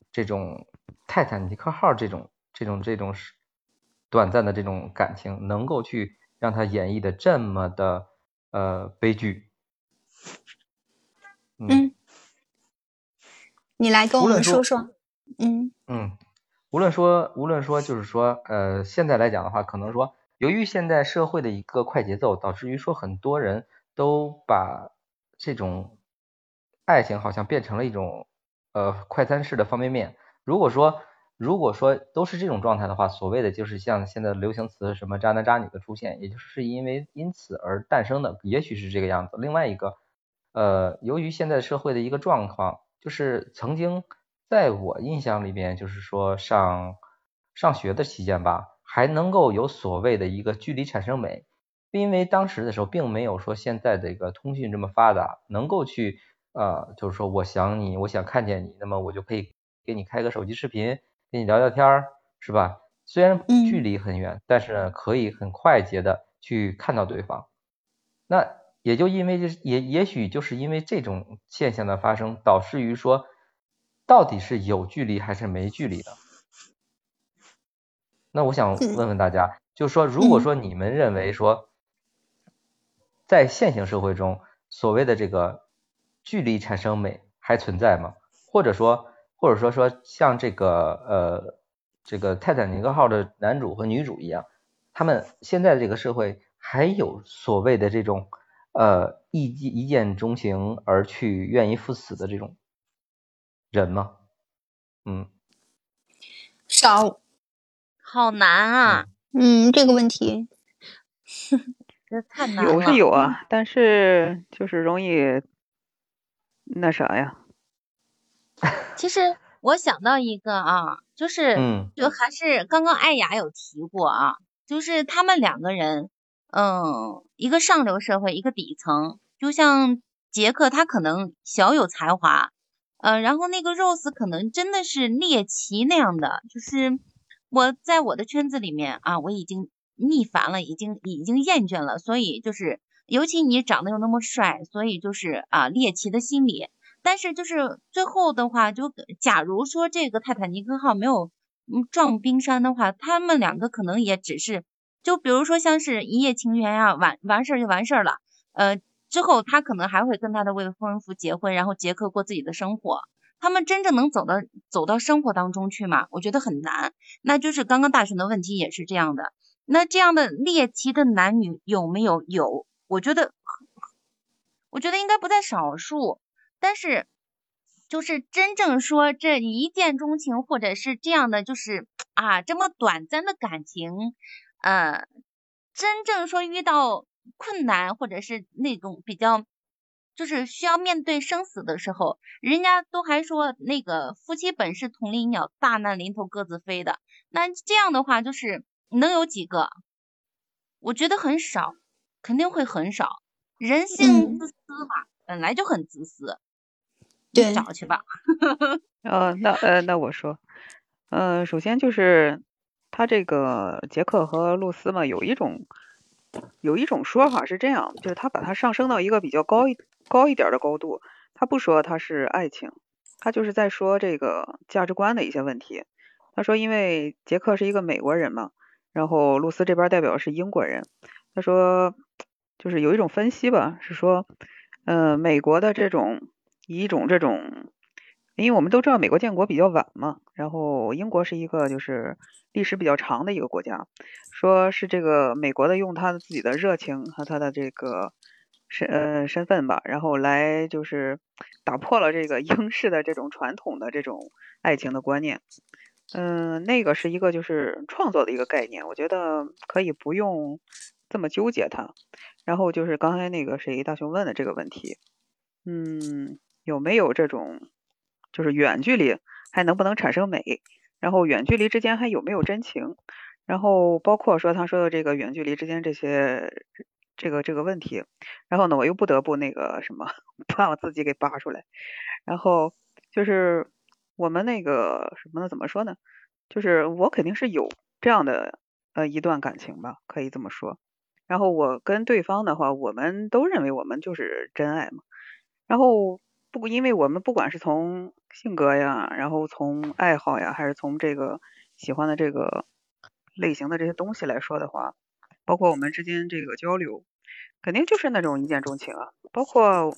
这种。泰坦尼克号这种这种这种短暂的这种感情，能够去让他演绎的这么的呃悲剧。嗯，你来跟我们说说。嗯嗯，无论说无论说就是说呃现在来讲的话，可能说由于现在社会的一个快节奏，导致于说很多人都把这种爱情好像变成了一种呃快餐式的方便面。如果说如果说都是这种状态的话，所谓的就是像现在流行词什么渣男渣女的出现，也就是因为因此而诞生的，也许是这个样子。另外一个，呃，由于现在社会的一个状况，就是曾经在我印象里边，就是说上上学的期间吧，还能够有所谓的一个距离产生美，因为当时的时候并没有说现在的一个通讯这么发达，能够去呃，就是说我想你，我想看见你，那么我就可以给你开个手机视频。跟你聊聊天儿是吧？虽然距离很远，但是呢，可以很快捷的去看到对方。那也就因为这，也也许就是因为这种现象的发生，导致于说，到底是有距离还是没距离的？那我想问问大家，就是说，如果说你们认为说，在现行社会中，所谓的这个距离产生美还存在吗？或者说？或者说说像这个呃这个泰坦尼克号的男主和女主一样，他们现在这个社会还有所谓的这种呃一一见钟情而去愿意赴死的这种人吗？嗯，少，好难啊。嗯，这个问题，这太难了。有是有啊，但是就是容易那啥呀。其实我想到一个啊，就是，就还是刚刚艾雅有提过啊，就是他们两个人，嗯，一个上流社会，一个底层，就像杰克他可能小有才华，呃，然后那个 Rose 可能真的是猎奇那样的，就是我在我的圈子里面啊，我已经腻烦了，已经已经厌倦了，所以就是，尤其你长得又那么帅，所以就是啊，猎奇的心理。但是就是最后的话，就假如说这个泰坦尼克号没有撞冰山的话，他们两个可能也只是，就比如说像是一夜情缘呀，完完事儿就完事儿了。呃，之后他可能还会跟他的未婚夫结婚，然后杰克过自己的生活。他们真正能走到走到生活当中去吗？我觉得很难。那就是刚刚大雄的问题也是这样的。那这样的猎奇的男女有没有？有，我觉得，我觉得应该不在少数。但是，就是真正说这一见钟情，或者是这样的，就是啊这么短暂的感情，呃，真正说遇到困难，或者是那种比较，就是需要面对生死的时候，人家都还说那个夫妻本是同林鸟，大难临头各自飞的。那这样的话，就是能有几个？我觉得很少，肯定会很少。人性自私吧，本来就很自私。对，找去吧。呃，那呃，那我说，呃，首先就是他这个杰克和露丝嘛，有一种有一种说法是这样，就是他把它上升到一个比较高一高一点的高度，他不说他是爱情，他就是在说这个价值观的一些问题。他说，因为杰克是一个美国人嘛，然后露丝这边代表是英国人。他说，就是有一种分析吧，是说，嗯，美国的这种。以一种这种，因为我们都知道美国建国比较晚嘛，然后英国是一个就是历史比较长的一个国家，说是这个美国的用他的自己的热情和他的这个身呃身份吧，然后来就是打破了这个英式的这种传统的这种爱情的观念，嗯，那个是一个就是创作的一个概念，我觉得可以不用这么纠结它。然后就是刚才那个谁大雄问的这个问题，嗯。有没有这种，就是远距离还能不能产生美？然后远距离之间还有没有真情？然后包括说他说的这个远距离之间这些这个这个问题，然后呢，我又不得不那个什么 把我自己给扒出来。然后就是我们那个什么呢？怎么说呢？就是我肯定是有这样的呃一段感情吧，可以这么说。然后我跟对方的话，我们都认为我们就是真爱嘛。然后。不，因为我们不管是从性格呀，然后从爱好呀，还是从这个喜欢的这个类型的这些东西来说的话，包括我们之间这个交流，肯定就是那种一见钟情啊。包括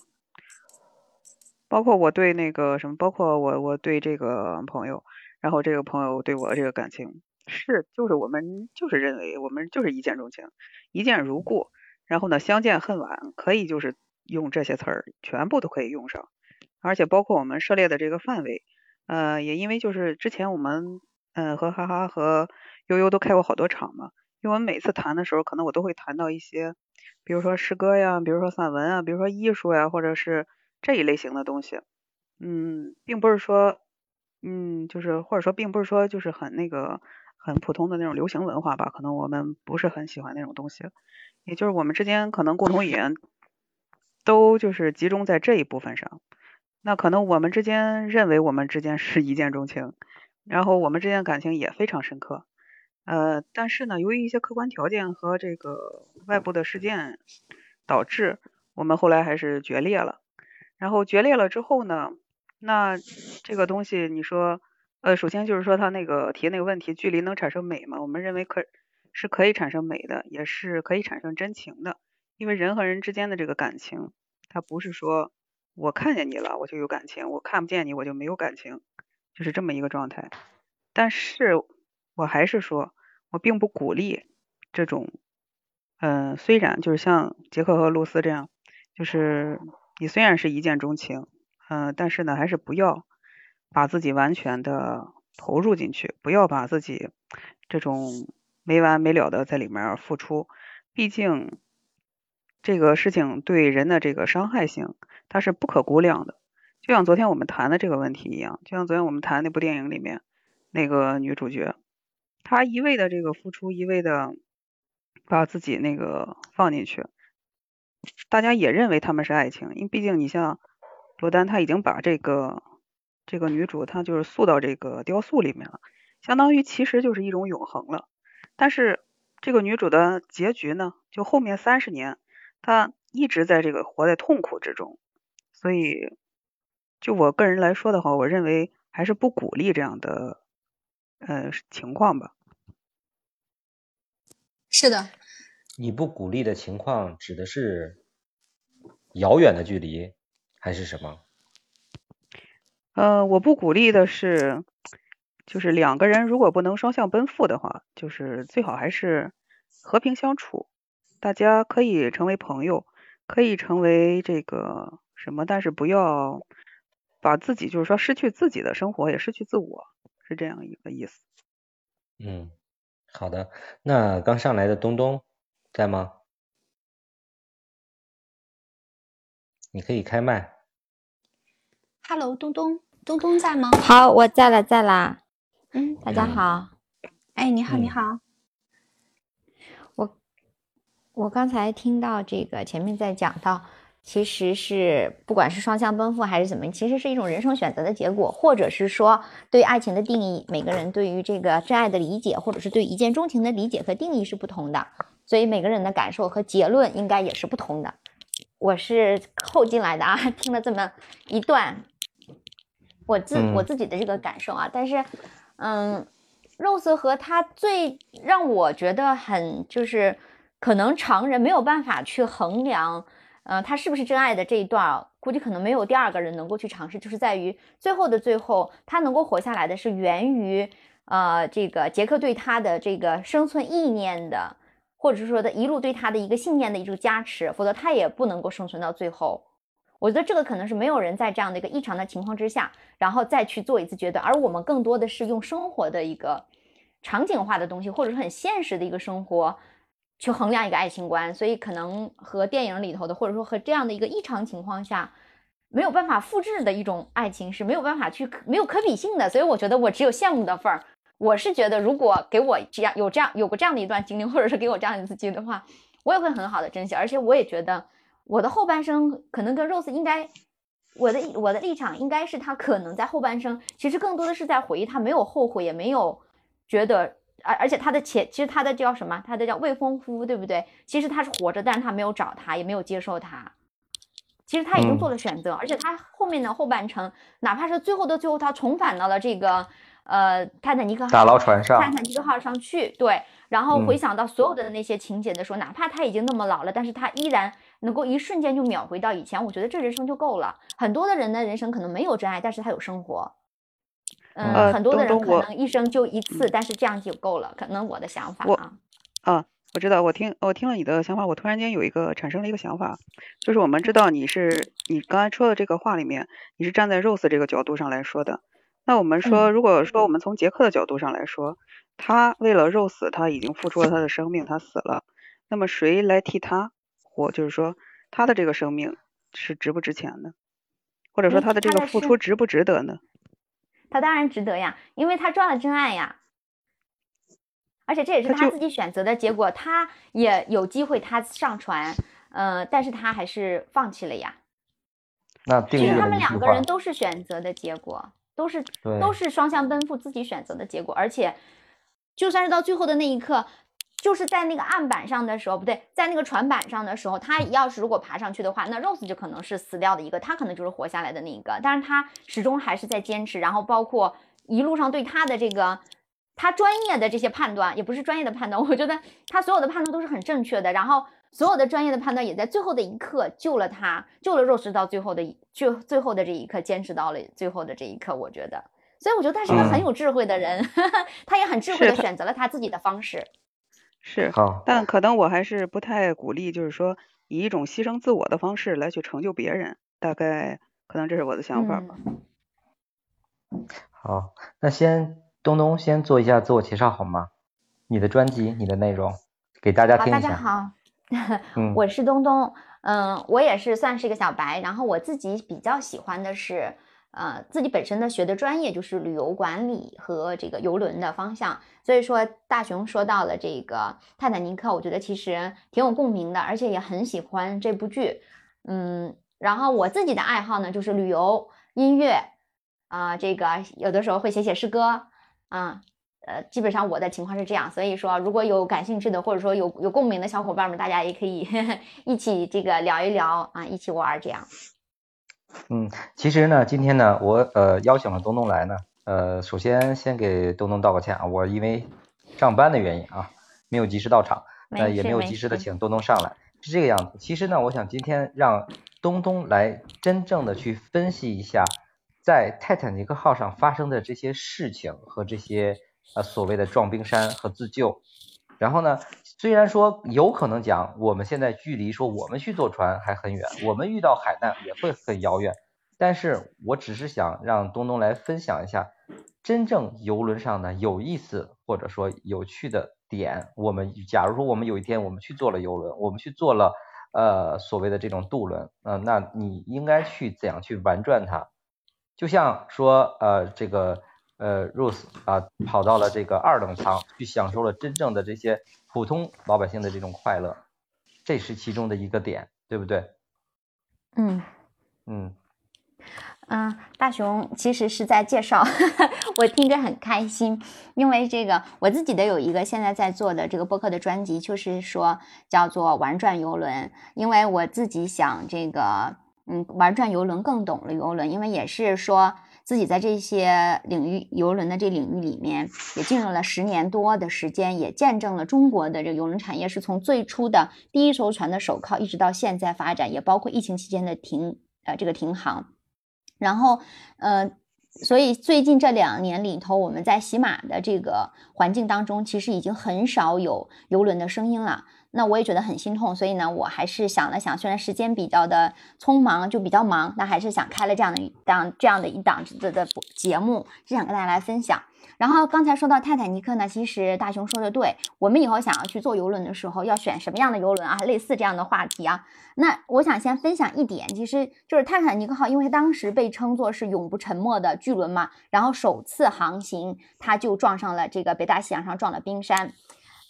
包括我对那个什么，包括我我对这个朋友，然后这个朋友对我这个感情是，就是我们就是认为我们就是一见钟情，一见如故，然后呢相见恨晚，可以就是用这些词儿，全部都可以用上。而且包括我们涉猎的这个范围，呃，也因为就是之前我们嗯，和哈哈和悠悠都开过好多场嘛。因为我们每次谈的时候，可能我都会谈到一些，比如说诗歌呀，比如说散文啊，比如说艺术呀，或者是这一类型的东西。嗯，并不是说，嗯，就是或者说并不是说就是很那个很普通的那种流行文化吧。可能我们不是很喜欢那种东西。也就是我们之间可能共同语言都就是集中在这一部分上。那可能我们之间认为我们之间是一见钟情，然后我们之间感情也非常深刻。呃，但是呢，由于一些客观条件和这个外部的事件导致，我们后来还是决裂了。然后决裂了之后呢，那这个东西你说，呃，首先就是说他那个提那个问题，距离能产生美吗？我们认为可是可以产生美的，也是可以产生真情的。因为人和人之间的这个感情，它不是说我看见你了我就有感情，我看不见你我就没有感情，就是这么一个状态。但是。我还是说，我并不鼓励这种，嗯，虽然就是像杰克和露丝这样，就是你虽然是一见钟情，嗯，但是呢，还是不要把自己完全的投入进去，不要把自己这种没完没了的在里面付出，毕竟这个事情对人的这个伤害性，它是不可估量的。就像昨天我们谈的这个问题一样，就像昨天我们谈那部电影里面那个女主角。她一味的这个付出，一味的把自己那个放进去，大家也认为他们是爱情，因为毕竟你像罗丹，他已经把这个这个女主，她就是塑到这个雕塑里面了，相当于其实就是一种永恒了。但是这个女主的结局呢，就后面三十年，她一直在这个活在痛苦之中，所以就我个人来说的话，我认为还是不鼓励这样的。呃，情况吧。是的。你不鼓励的情况指的是遥远的距离还是什么？呃，我不鼓励的是，就是两个人如果不能双向奔赴的话，就是最好还是和平相处。大家可以成为朋友，可以成为这个什么，但是不要把自己就是说失去自己的生活，也失去自我。是这样一个意思。嗯，好的。那刚上来的东东在吗？你可以开麦。Hello，东东，东东在吗？好，我在了，在啦。嗯，大家好。哎，你好，你好。我我刚才听到这个前面在讲到。其实是不管是双向奔赴还是怎么，其实是一种人生选择的结果，或者是说对爱情的定义，每个人对于这个真爱的理解，或者是对一见钟情的理解和定义是不同的，所以每个人的感受和结论应该也是不同的。我是后进来的啊，听了这么一段，我自我自己的这个感受啊，但是，嗯，Rose 和他最让我觉得很就是可能常人没有办法去衡量。呃，他是不是真爱的这一段，估计可能没有第二个人能够去尝试，就是在于最后的最后，他能够活下来的是源于呃这个杰克对他的这个生存意念的，或者是说的一路对他的一个信念的一种加持，否则他也不能够生存到最后。我觉得这个可能是没有人在这样的一个异常的情况之下，然后再去做一次决断，而我们更多的是用生活的一个场景化的东西，或者是很现实的一个生活。去衡量一个爱情观，所以可能和电影里头的，或者说和这样的一个异常情况下没有办法复制的一种爱情是没有办法去没有可比性的。所以我觉得我只有羡慕的份儿。我是觉得，如果给我这样有这样有过这样的一段经历，或者是给我这样一次机会的话，我也会很好的珍惜。而且我也觉得我的后半生可能跟 Rose 应该，我的我的立场应该是他可能在后半生其实更多的是在回忆，他没有后悔，也没有觉得。而而且他的前，其实他的叫什么？他的叫未婚夫，对不对？其实他是活着，但是他没有找他，也没有接受他。其实他已经做了选择，而且他后面的后半程，哪怕是最后的最后，他重返到了这个呃泰坦尼克号打捞船上，泰坦尼克号上去，对。然后回想到所有的那些情节的时候，哪怕他已经那么老了，但是他依然能够一瞬间就秒回到以前，我觉得这人生就够了。很多的人的人生可能没有真爱，但是他有生活。嗯，很多的人可能一生就一次，但是这样就够了。可能我的想法啊，啊，我知道，我听我听了你的想法，我突然间有一个产生了一个想法，就是我们知道你是你刚才说的这个话里面，你是站在 Rose 这个角度上来说的，那我们说，如果说我们从杰克的角度上来说，他为了 Rose，，他已经付出了他的生命，他死了。那么谁来替他活？就是说，他的这个生命是值不值钱的？或者说他的这个付出值不值得呢？他当然值得呀，因为他抓了真爱呀。而且这也是他自己选择的结果，他也有机会他上船，呃，但是他还是放弃了呀。那其实他们两个人都是选择的结果，都是都是双向奔赴自己选择的结果，而且就算是到最后的那一刻。就是在那个案板上的时候，不对，在那个船板上的时候，他要是如果爬上去的话，那 Rose 就可能是死掉的一个，他可能就是活下来的那一个。但是他始终还是在坚持，然后包括一路上对他的这个他专业的这些判断，也不是专业的判断，我觉得他所有的判断都是很正确的。然后所有的专业的判断也在最后的一刻救了他，救了 Rose 到最后的就最后的这一刻，坚持到了最后的这一刻。我觉得，所以我觉得他是个很有智慧的人，他也很智慧的选择了他自己的方式。是，但可能我还是不太鼓励，就是说以一种牺牲自我的方式来去成就别人，大概可能这是我的想法吧。好，那先东东先做一下自我介绍好吗？你的专辑，你的内容，给大家听一下。大家好，我是东东，嗯，我也是算是一个小白，然后我自己比较喜欢的是。呃，自己本身的学的专业就是旅游管理和这个游轮的方向，所以说大熊说到了这个泰坦尼克，我觉得其实挺有共鸣的，而且也很喜欢这部剧。嗯，然后我自己的爱好呢就是旅游、音乐啊，这个有的时候会写写诗歌啊，呃，基本上我的情况是这样。所以说，如果有感兴趣的或者说有有共鸣的小伙伴们，大家也可以 一起这个聊一聊啊，一起玩这样。嗯，其实呢，今天呢，我呃邀请了东东来呢，呃，首先先给东东道个歉啊，我因为上班的原因啊，没有及时到场，那也没有及时的请东东上来，是这个样子。其实呢，我想今天让东东来真正的去分析一下，在泰坦尼克号上发生的这些事情和这些呃所谓的撞冰山和自救，然后呢。虽然说有可能讲，我们现在距离说我们去坐船还很远，我们遇到海难也会很遥远，但是我只是想让东东来分享一下真正游轮上的有意思或者说有趣的点。我们假如说我们有一天我们去坐了游轮，我们去坐了呃所谓的这种渡轮，嗯，那你应该去怎样去玩转它？就像说呃这个呃 Rose 啊跑到了这个二等舱去享受了真正的这些。普通老百姓的这种快乐，这是其中的一个点，对不对？嗯嗯嗯，大熊其实是在介绍，我听着很开心，因为这个我自己的有一个现在在做的这个播客的专辑，就是说叫做玩转游轮，因为我自己想这个嗯玩转游轮更懂了游轮，因为也是说。自己在这些领域游轮的这领域里面也进入了十年多的时间，也见证了中国的这个游轮产业是从最初的第一艘船的手铐，一直到现在发展，也包括疫情期间的停呃这个停航。然后呃，所以最近这两年里头，我们在喜马的这个环境当中，其实已经很少有游轮的声音了。那我也觉得很心痛，所以呢，我还是想了想，虽然时间比较的匆忙，就比较忙，那还是想开了这样的一档这样的一档的的节目，是想跟大家来分享。然后刚才说到泰坦尼克呢，其实大雄说的对，我们以后想要去坐游轮的时候，要选什么样的游轮啊？类似这样的话题啊。那我想先分享一点，其实就是泰坦尼克号，因为当时被称作是永不沉没的巨轮嘛，然后首次航行，它就撞上了这个北大西洋上撞了冰山。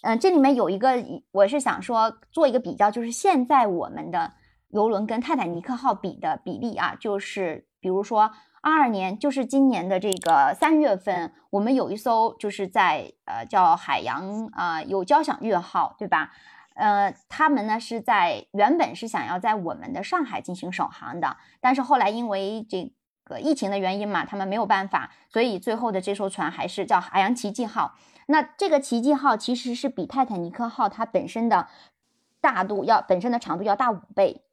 嗯，这里面有一个，我是想说做一个比较，就是现在我们的游轮跟泰坦尼克号比的比例啊，就是比如说二二年，就是今年的这个三月份，我们有一艘就是在呃叫海洋啊有交响乐号，对吧？呃，他们呢是在原本是想要在我们的上海进行首航的，但是后来因为这个疫情的原因嘛，他们没有办法，所以最后的这艘船还是叫海洋奇迹号。那这个奇迹号其实是比泰坦尼克号它本身的大度要本身的长度要大五倍，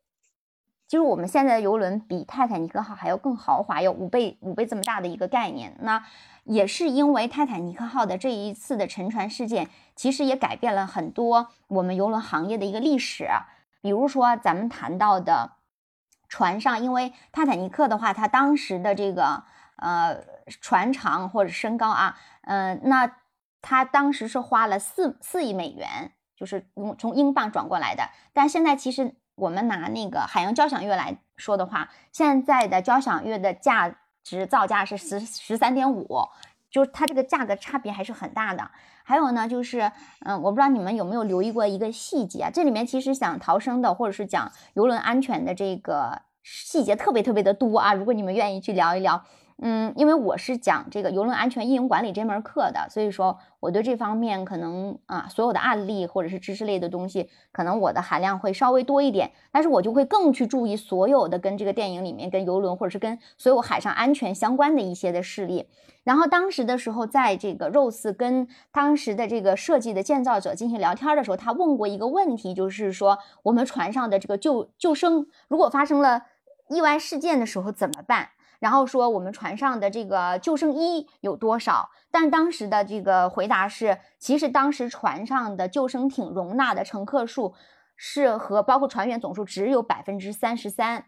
就是我们现在的游轮比泰坦尼克号还要更豪华，有五倍五倍这么大的一个概念。那也是因为泰坦尼克号的这一次的沉船事件，其实也改变了很多我们游轮行业的一个历史。比如说咱们谈到的船上，因为泰坦尼克的话，它当时的这个。呃船长或者身高啊，嗯，那他当时是花了四四亿美元，就是用从英镑转过来的。但现在其实我们拿那个海洋交响乐来说的话，现在的交响乐的价值造价是十十三点五，就是它这个价格差别还是很大的。还有呢，就是嗯，我不知道你们有没有留意过一个细节，这里面其实讲逃生的或者是讲游轮安全的这个细节特别特别的多啊。如果你们愿意去聊一聊。嗯，因为我是讲这个游轮安全运营管理这门课的，所以说我对这方面可能啊，所有的案例或者是知识类的东西，可能我的含量会稍微多一点。但是我就会更去注意所有的跟这个电影里面跟游轮或者是跟所有海上安全相关的一些的事例。然后当时的时候，在这个 Rose 跟当时的这个设计的建造者进行聊天的时候，他问过一个问题，就是说我们船上的这个救救生，如果发生了意外事件的时候怎么办？然后说我们船上的这个救生衣有多少？但当时的这个回答是，其实当时船上的救生艇容纳的乘客数是和包括船员总数只有百分之三十三。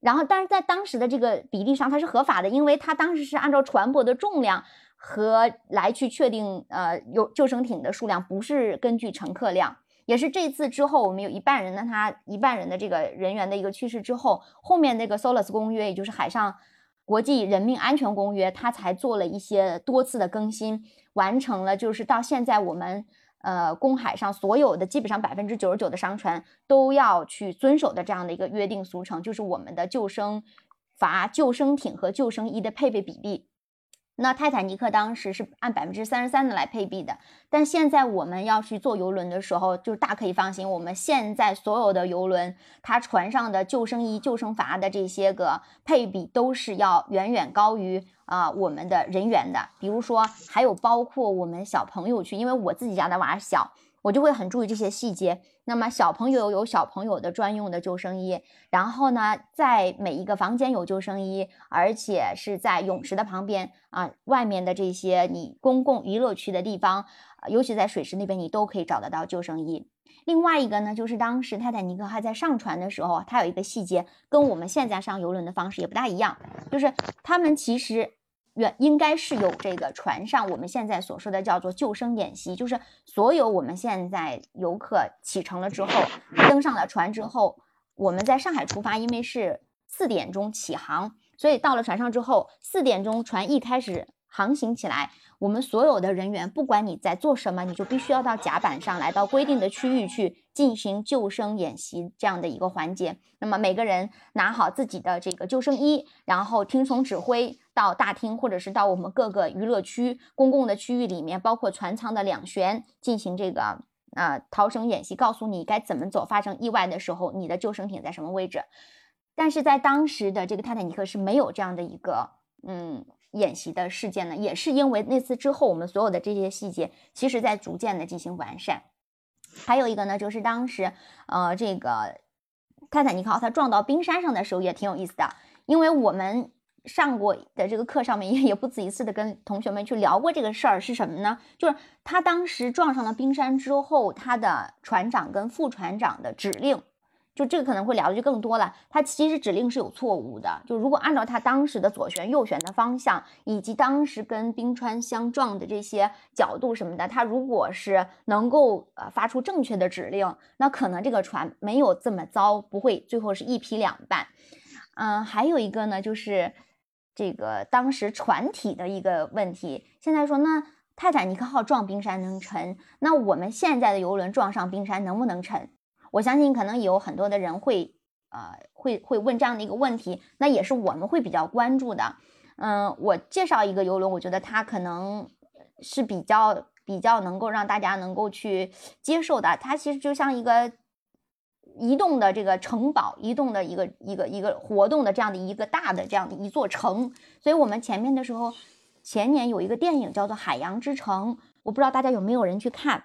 然后，但是在当时的这个比例上，它是合法的，因为它当时是按照船舶的重量和来去确定，呃，有救生艇的数量，不是根据乘客量。也是这次之后，我们有一半人的他一半人的这个人员的一个去世之后，后面那个 SOLAS 公约，也就是海上。国际人命安全公约，它才做了一些多次的更新，完成了就是到现在我们呃公海上所有的基本上百分之九十九的商船都要去遵守的这样的一个约定俗成，就是我们的救生筏、救生艇和救生衣的配备比例。那泰坦尼克当时是按百分之三十三的来配比的，但现在我们要去做游轮的时候，就大可以放心，我们现在所有的游轮，它船上的救生衣、救生筏的这些个配比都是要远远高于啊我们的人员的。比如说，还有包括我们小朋友去，因为我自己家的娃小。我就会很注意这些细节。那么小朋友有小朋友的专用的救生衣，然后呢，在每一个房间有救生衣，而且是在泳池的旁边啊，外面的这些你公共娱乐区的地方，尤其在水池那边，你都可以找得到救生衣。另外一个呢，就是当时泰坦尼克还在上船的时候，它有一个细节跟我们现在上游轮的方式也不大一样，就是他们其实。原应该是有这个船上我们现在所说的叫做救生演习，就是所有我们现在游客启程了之后，登上了船之后，我们在上海出发，因为是四点钟起航，所以到了船上之后，四点钟船一开始航行起来。我们所有的人员，不管你在做什么，你就必须要到甲板上来到规定的区域去进行救生演习这样的一个环节。那么每个人拿好自己的这个救生衣，然后听从指挥到大厅或者是到我们各个娱乐区、公共的区域里面，包括船舱的两舷进行这个呃逃生演习，告诉你该怎么走，发生意外的时候你的救生艇在什么位置。但是在当时的这个泰坦尼克是没有这样的一个嗯。演习的事件呢，也是因为那次之后，我们所有的这些细节，其实在逐渐的进行完善。还有一个呢，就是当时，呃，这个泰坦尼克号它撞到冰山上的时候也挺有意思的，因为我们上过的这个课上面也 也不止一次的跟同学们去聊过这个事儿是什么呢？就是他当时撞上了冰山之后，他的船长跟副船长的指令。就这个可能会聊的就更多了，他其实指令是有错误的。就如果按照他当时的左旋右旋的方向，以及当时跟冰川相撞的这些角度什么的，他如果是能够呃发出正确的指令，那可能这个船没有这么糟，不会最后是一劈两半。嗯，还有一个呢，就是这个当时船体的一个问题。现在说，那泰坦尼克号撞冰山能沉，那我们现在的游轮撞上冰山能不能沉？我相信可能有很多的人会，呃，会会问这样的一个问题，那也是我们会比较关注的。嗯，我介绍一个游轮，我觉得它可能是比较比较能够让大家能够去接受的。它其实就像一个移动的这个城堡，移动的一个一个一个活动的这样的一个大的这样的一座城。所以我们前面的时候，前年有一个电影叫做《海洋之城》，我不知道大家有没有人去看。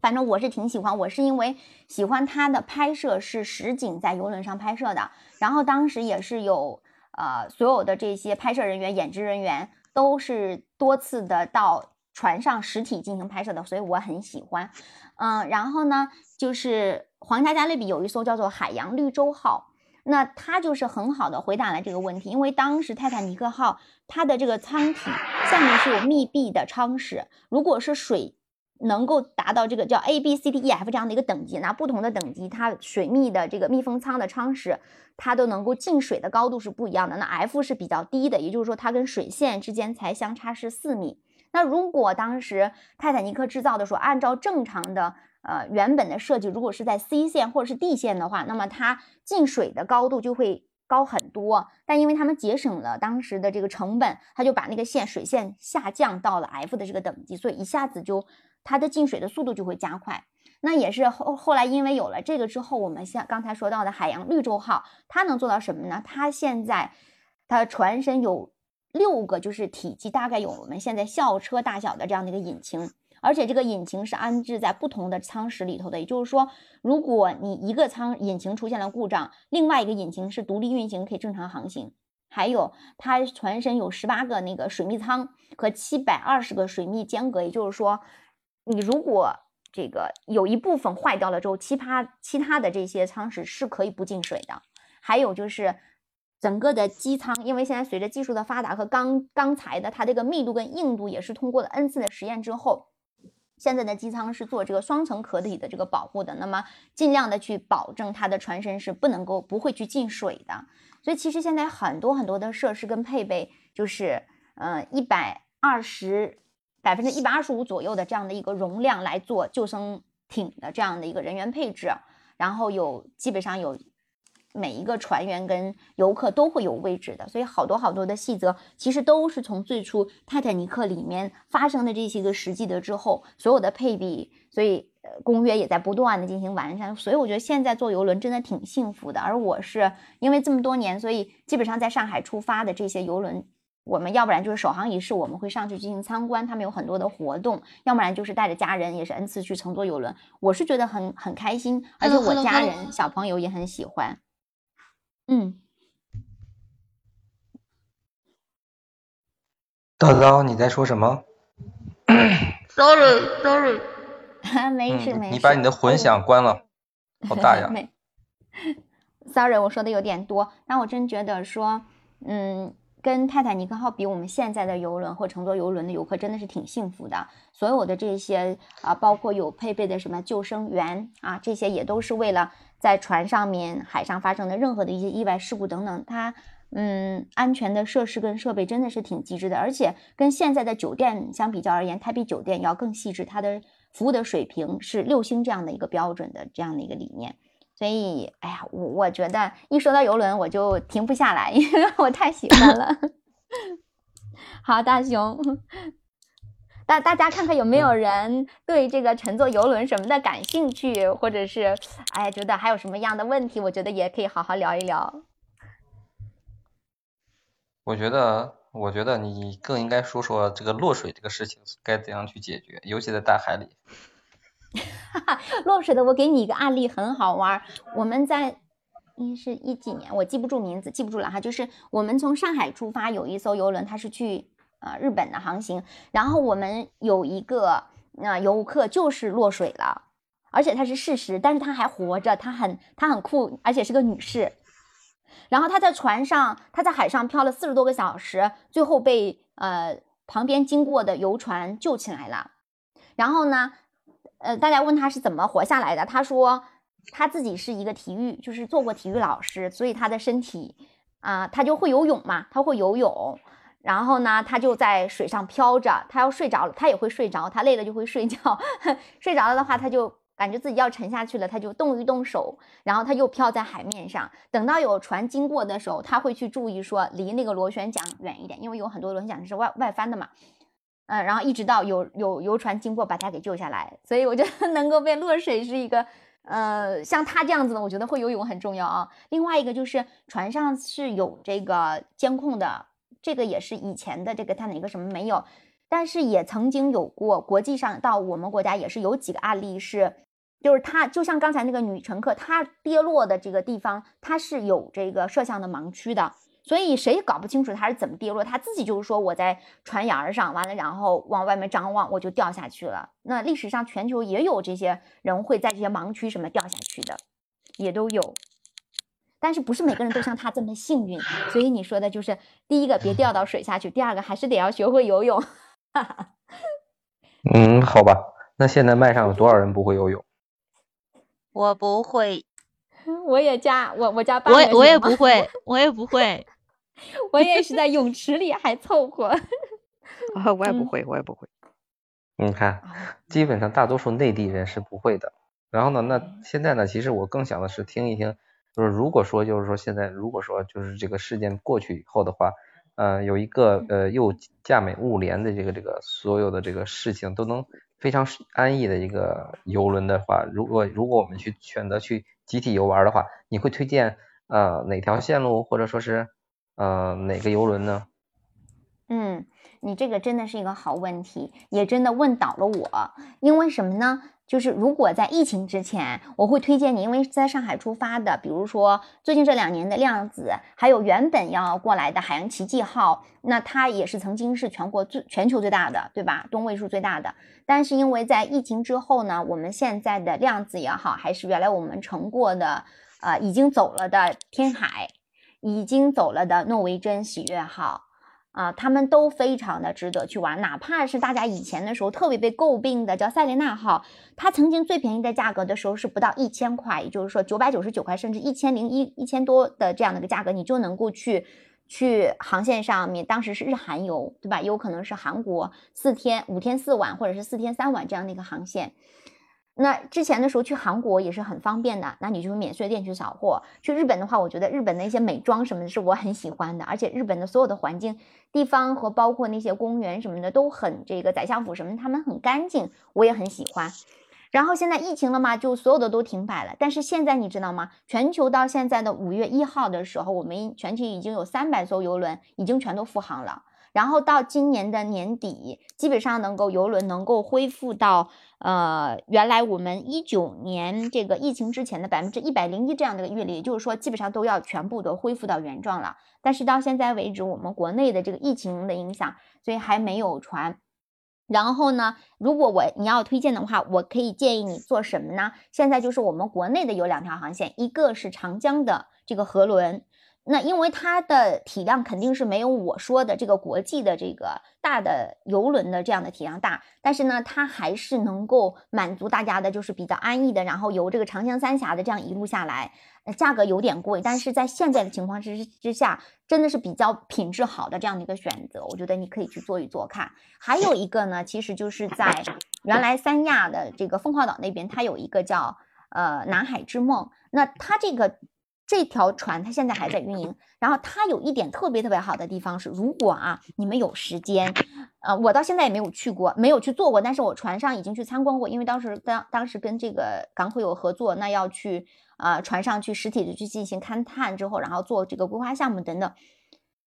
反正我是挺喜欢，我是因为喜欢它的拍摄是实景在游轮上拍摄的，然后当时也是有呃所有的这些拍摄人员、演职人员都是多次的到船上实体进行拍摄的，所以我很喜欢。嗯，然后呢，就是皇家加勒比有一艘叫做海洋绿洲号，那它就是很好的回答了这个问题，因为当时泰坦尼克号它的这个舱体下面是有密闭的舱室，如果是水能够达到这个叫 A B C D E F 这样的一个等级，那不同的等级它水密的这个密封舱的舱室，它都能够进水的高度是不一样的。那 F 是比较低的，也就是说它跟水线之间才相差是四米。那如果当时泰坦尼克制造的时候，按照正常的呃原本的设计，如果是在 C 线或者是 D 线的话，那么它进水的高度就会高很多。但因为他们节省了当时的这个成本，他就把那个线水线下降到了 F 的这个等级，所以一下子就它的进水的速度就会加快。那也是后后来因为有了这个之后，我们像刚才说到的海洋绿洲号，它能做到什么呢？它现在它船身有。六个就是体积大概有我们现在校车大小的这样的一个引擎，而且这个引擎是安置在不同的舱室里头的。也就是说，如果你一个舱引擎出现了故障，另外一个引擎是独立运行，可以正常航行。还有，它船身有十八个那个水密舱和七百二十个水密间隔。也就是说，你如果这个有一部分坏掉了之后，其他其他的这些舱室是可以不进水的。还有就是。整个的机舱，因为现在随着技术的发达和钢钢材的它这个密度跟硬度也是通过了 N 次的实验之后，现在的机舱是做这个双层壳体的这个保护的，那么尽量的去保证它的船身是不能够不会去进水的。所以其实现在很多很多的设施跟配备，就是嗯一百二十百分之一百二十五左右的这样的一个容量来做救生艇的这样的一个人员配置，然后有基本上有。每一个船员跟游客都会有位置的，所以好多好多的细则其实都是从最初泰坦尼克里面发生的这些个实际的之后，所有的配比，所以呃公约也在不断的进行完善。所以我觉得现在坐游轮真的挺幸福的。而我是因为这么多年，所以基本上在上海出发的这些游轮，我们要不然就是首航仪式，我们会上去进行参观，他们有很多的活动；要不然就是带着家人，也是 N 次去乘坐游轮。我是觉得很很开心，而且我家人小朋友也很喜欢。嗯，叨叨，你在说什么？Sorry，Sorry，没事没事。你把你的混响关了，好大呀。没，Sorry，我说的有点多。但我真觉得说，嗯，跟泰坦尼克号比，我们现在的游轮或乘坐游轮的游客真的是挺幸福的。所有的这些啊，包括有配备的什么救生员啊，这些也都是为了。在船上面、海上发生的任何的一些意外事故等等，它嗯，安全的设施跟设备真的是挺极致的，而且跟现在的酒店相比较而言，它比酒店要更细致，它的服务的水平是六星这样的一个标准的这样的一个理念。所以，哎呀，我我觉得一说到游轮，我就停不下来，因为我太喜欢了。好，大熊。大大家看看有没有人对这个乘坐游轮什么的感兴趣，或者是哎觉得还有什么样的问题，我觉得也可以好好聊一聊。我觉得，我觉得你更应该说说这个落水这个事情该怎样去解决，尤其在大海里。哈哈，落水的，我给你一个案例，很好玩。我们在一是一几年，我记不住名字，记不住了哈。就是我们从上海出发，有一艘游轮，它是去。呃，日本的航行，然后我们有一个那游客就是落水了，而且他是事实，但是他还活着，他很他很酷，而且是个女士。然后他在船上，他在海上漂了四十多个小时，最后被呃旁边经过的游船救起来了。然后呢，呃，大家问他是怎么活下来的，他说他自己是一个体育，就是做过体育老师，所以他的身体啊，他就会游泳嘛，他会游泳。然后呢，他就在水上漂着，他要睡着了，他也会睡着，他累了就会睡觉。睡着了的话，他就感觉自己要沉下去了，他就动一动手，然后他又漂在海面上。等到有船经过的时候，他会去注意说离那个螺旋桨远一点，因为有很多螺旋桨是外外翻的嘛。嗯，然后一直到有有游船经过把他给救下来。所以我觉得 能够被落水是一个，呃，像他这样子的，我觉得会游泳很重要啊。另外一个就是船上是有这个监控的。这个也是以前的这个他哪个什么没有，但是也曾经有过国际上到我们国家也是有几个案例是，就是他就像刚才那个女乘客她跌落的这个地方，它是有这个摄像的盲区的，所以谁也搞不清楚他是怎么跌落，他自己就是说我在船沿上完了，然后往外面张望，我就掉下去了。那历史上全球也有这些人会在这些盲区什么掉下去的，也都有。但是不是每个人都像他这么幸运，所以你说的就是第一个别掉到水下去，第二个还是得要学会游泳。嗯，好吧，那现在麦上有多少人不会游泳？我不会，我也加我我加八我也我也不会，我也不会，我也是在泳池里还凑合。啊，我也不会，我也不会。你看，基本上大多数内地人是不会的。然后呢，那现在呢，其实我更想的是听一听，就是如果说就是说现在如果说就是这个事件过去以后的话，呃，有一个呃又价美物廉的这个这个所有的这个事情都能非常安逸的一个游轮的话，如果如果我们去选择去集体游玩的话，你会推荐呃哪条线路或者说是呃哪个游轮呢？嗯。你这个真的是一个好问题，也真的问倒了我。因为什么呢？就是如果在疫情之前，我会推荐你，因为在上海出发的，比如说最近这两年的量子，还有原本要过来的海洋奇迹号，那它也是曾经是全国最全球最大的，对吧？吨位数最大的。但是因为在疫情之后呢，我们现在的量子也好，还是原来我们乘过的，呃，已经走了的天海，已经走了的诺维珍喜悦号。啊，他们都非常的值得去玩，哪怕是大家以前的时候特别被诟病的叫塞琳娜号，它曾经最便宜的价格的时候是不到一千块，也就是说九百九十九块，甚至一千零一一千多的这样的一个价格，你就能够去去航线上面，当时是日韩游，对吧？有可能是韩国四天五天四晚，或者是四天三晚这样的一个航线。那之前的时候去韩国也是很方便的，那你就免税店去扫货。去日本的话，我觉得日本的一些美妆什么的是我很喜欢的，而且日本的所有的环境、地方和包括那些公园什么的都很这个宰相府什么，他们很干净，我也很喜欢。然后现在疫情了嘛，就所有的都停摆了。但是现在你知道吗？全球到现在的五月一号的时候，我们全球已经有三百艘游轮已经全都复航了。然后到今年的年底，基本上能够游轮能够恢复到呃原来我们一九年这个疫情之前的百分之一百零一这样的一个运力，也就是说基本上都要全部都恢复到原状了。但是到现在为止，我们国内的这个疫情的影响，所以还没有船。然后呢，如果我你要推荐的话，我可以建议你做什么呢？现在就是我们国内的有两条航线，一个是长江的这个河轮。那因为它的体量肯定是没有我说的这个国际的这个大的游轮的这样的体量大，但是呢，它还是能够满足大家的，就是比较安逸的，然后由这个长江三峡的这样一路下来，价格有点贵，但是在现在的情况之之下，真的是比较品质好的这样的一个选择，我觉得你可以去做一做看。还有一个呢，其实就是在原来三亚的这个凤凰岛那边，它有一个叫呃南海之梦，那它这个。这条船它现在还在运营，然后它有一点特别特别好的地方是，如果啊你们有时间，呃，我到现在也没有去过，没有去做过，但是我船上已经去参观过，因为当时当当时跟这个港口有合作，那要去啊船上去实体的去进行勘探之后，然后做这个规划项目等等，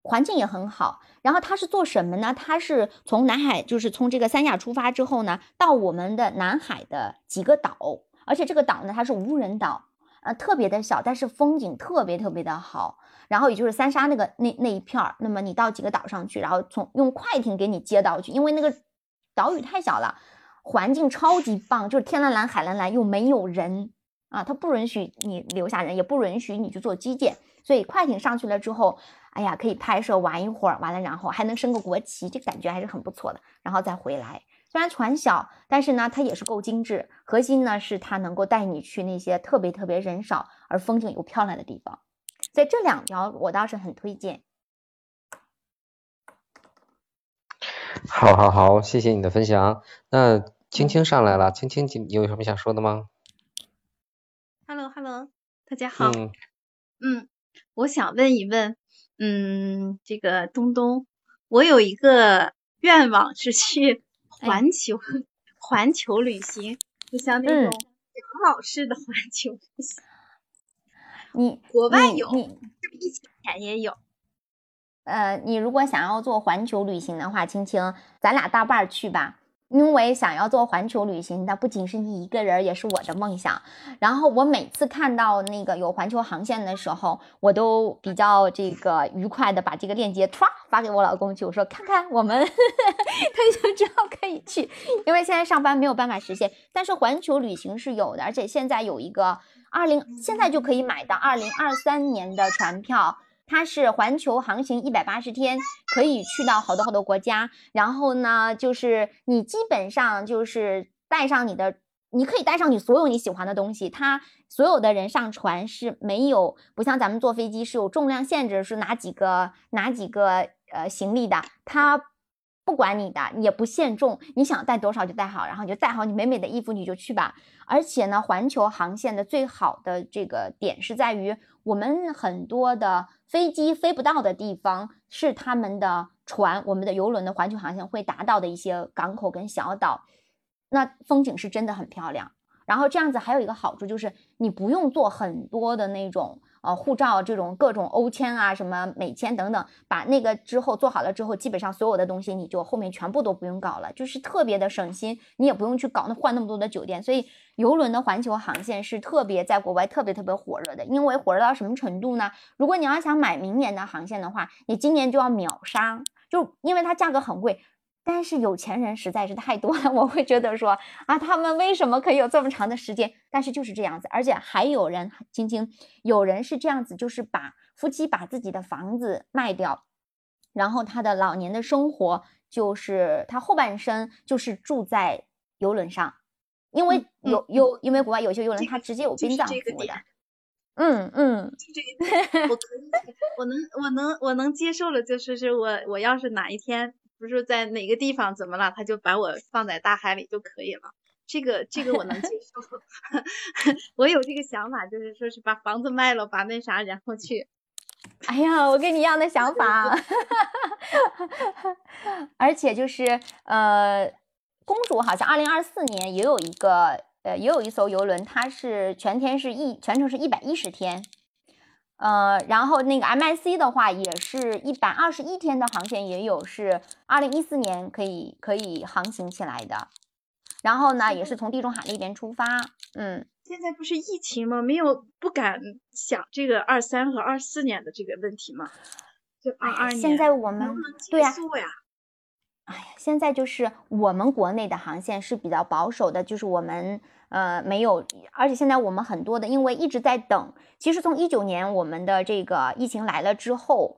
环境也很好。然后它是做什么呢？它是从南海，就是从这个三亚出发之后呢，到我们的南海的几个岛，而且这个岛呢它是无人岛。啊，特别的小，但是风景特别特别的好。然后也就是三沙那个那那一片儿，那么你到几个岛上去，然后从用快艇给你接到去，因为那个岛屿太小了，环境超级棒，就是天蓝蓝海蓝蓝，又没有人啊，它不允许你留下人，也不允许你去做基建，所以快艇上去了之后，哎呀，可以拍摄玩一会儿，完了然后还能升个国旗，这感觉还是很不错的，然后再回来。虽然船小，但是呢，它也是够精致。核心呢是它能够带你去那些特别特别人少而风景又漂亮的地方。所以这两条我倒是很推荐。好，好，好，谢谢你的分享。那青青上来了，青青，你有什么想说的吗？Hello，Hello，大家好。嗯。嗯，我想问一问，嗯，这个东东，我有一个愿望是去。环球环球旅行，就像那种养老式的 环球旅行。你国外有，疫情前也有？呃，你如果想要做环球旅行的话，青青，咱俩搭伴去吧。因为想要做环球旅行，那不仅是你一个人，也是我的梦想。然后我每次看到那个有环球航线的时候，我都比较这个愉快的把这个链接唰发给我老公去，我说看看我们，他就知道可以去。因为现在上班没有办法实现，但是环球旅行是有的，而且现在有一个二零现在就可以买到二零二三年的船票，它是环球航行一百八十天，可以去到好多好多国家。然后呢，就是你基本上就是带上你的，你可以带上你所有你喜欢的东西。它所有的人上船是没有，不像咱们坐飞机是有重量限制，是哪几个哪几个呃行李的，它。不管你的，也不限重，你想带多少就带好，然后你就带好你美美的衣服，你就去吧。而且呢，环球航线的最好的这个点是在于，我们很多的飞机飞不到的地方，是他们的船，我们的游轮的环球航线会达到的一些港口跟小岛，那风景是真的很漂亮。然后这样子还有一个好处就是，你不用做很多的那种。呃，护照这种各种欧签啊，什么美签等等，把那个之后做好了之后，基本上所有的东西你就后面全部都不用搞了，就是特别的省心，你也不用去搞那换那么多的酒店。所以游轮的环球航线是特别在国外特别特别火热的，因为火热到什么程度呢？如果你要想买明年的航线的话，你今年就要秒杀，就因为它价格很贵。但是有钱人实在是太多了，我会觉得说啊，他们为什么可以有这么长的时间？但是就是这样子，而且还有人，晶晶，有人是这样子，就是把夫妻把自己的房子卖掉，然后他的老年的生活就是他后半生就是住在游轮上，因为有有因为国外有些游轮他直接有殡葬服务的，嗯嗯，这个我可以，我能我能我能接受了，就是是我我要是哪一天。不是在哪个地方怎么了，他就把我放在大海里就可以了。这个这个我能接受，我有这个想法，就是说是把房子卖了，把那啥，然后去。哎呀，我跟你一样的想法。而且就是呃，公主好像二零二四年也有一个呃，也有一艘游轮，它是全天是一全程是一百一十天。呃，然后那个 M I C 的话，也是一百二十一天的航线，也有是二零一四年可以可以航行起来的。然后呢，也是从地中海那边出发。嗯，现在不是疫情吗？没有不敢想这个二三和二四年的这个问题吗？就二二年，现在我们对呀。哎呀，现在就是我们国内的航线是比较保守的，就是我们。呃，没有，而且现在我们很多的，因为一直在等。其实从一九年我们的这个疫情来了之后，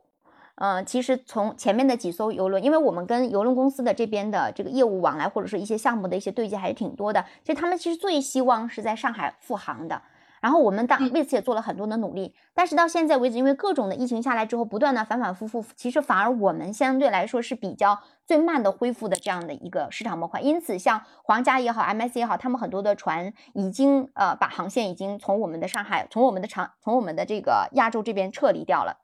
嗯，其实从前面的几艘游轮，因为我们跟游轮公司的这边的这个业务往来，或者是一些项目的一些对接还是挺多的。其实他们其实最希望是在上海复航的。然后我们当为此也做了很多的努力，但是到现在为止，因为各种的疫情下来之后，不断的反反复复，其实反而我们相对来说是比较最慢的恢复的这样的一个市场模块。因此，像皇家也好，MSC 也好，他们很多的船已经呃把航线已经从我们的上海，从我们的长，从我们的这个亚洲这边撤离掉了。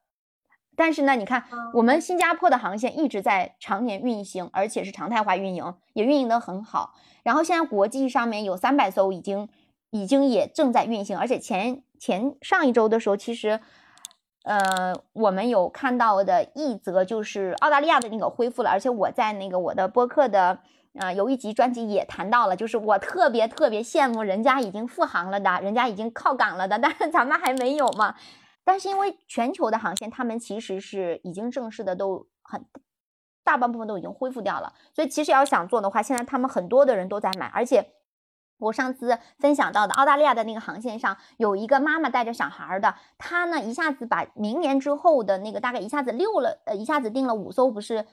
但是呢，你看我们新加坡的航线一直在常年运行，而且是常态化运营，也运营的很好。然后现在国际上面有三百艘已经。已经也正在运行，而且前前上一周的时候，其实，呃，我们有看到的一则就是澳大利亚的那个恢复了，而且我在那个我的播客的呃有一集专辑也谈到了，就是我特别特别羡慕人家已经复航了的，人家已经靠港了的，但是咱们还没有嘛。但是因为全球的航线，他们其实是已经正式的都很大半部分都已经恢复掉了，所以其实要想做的话，现在他们很多的人都在买，而且。我上次分享到的澳大利亚的那个航线上，有一个妈妈带着小孩的，她呢一下子把明年之后的那个大概一下子六了，呃，一下子订了五艘，不是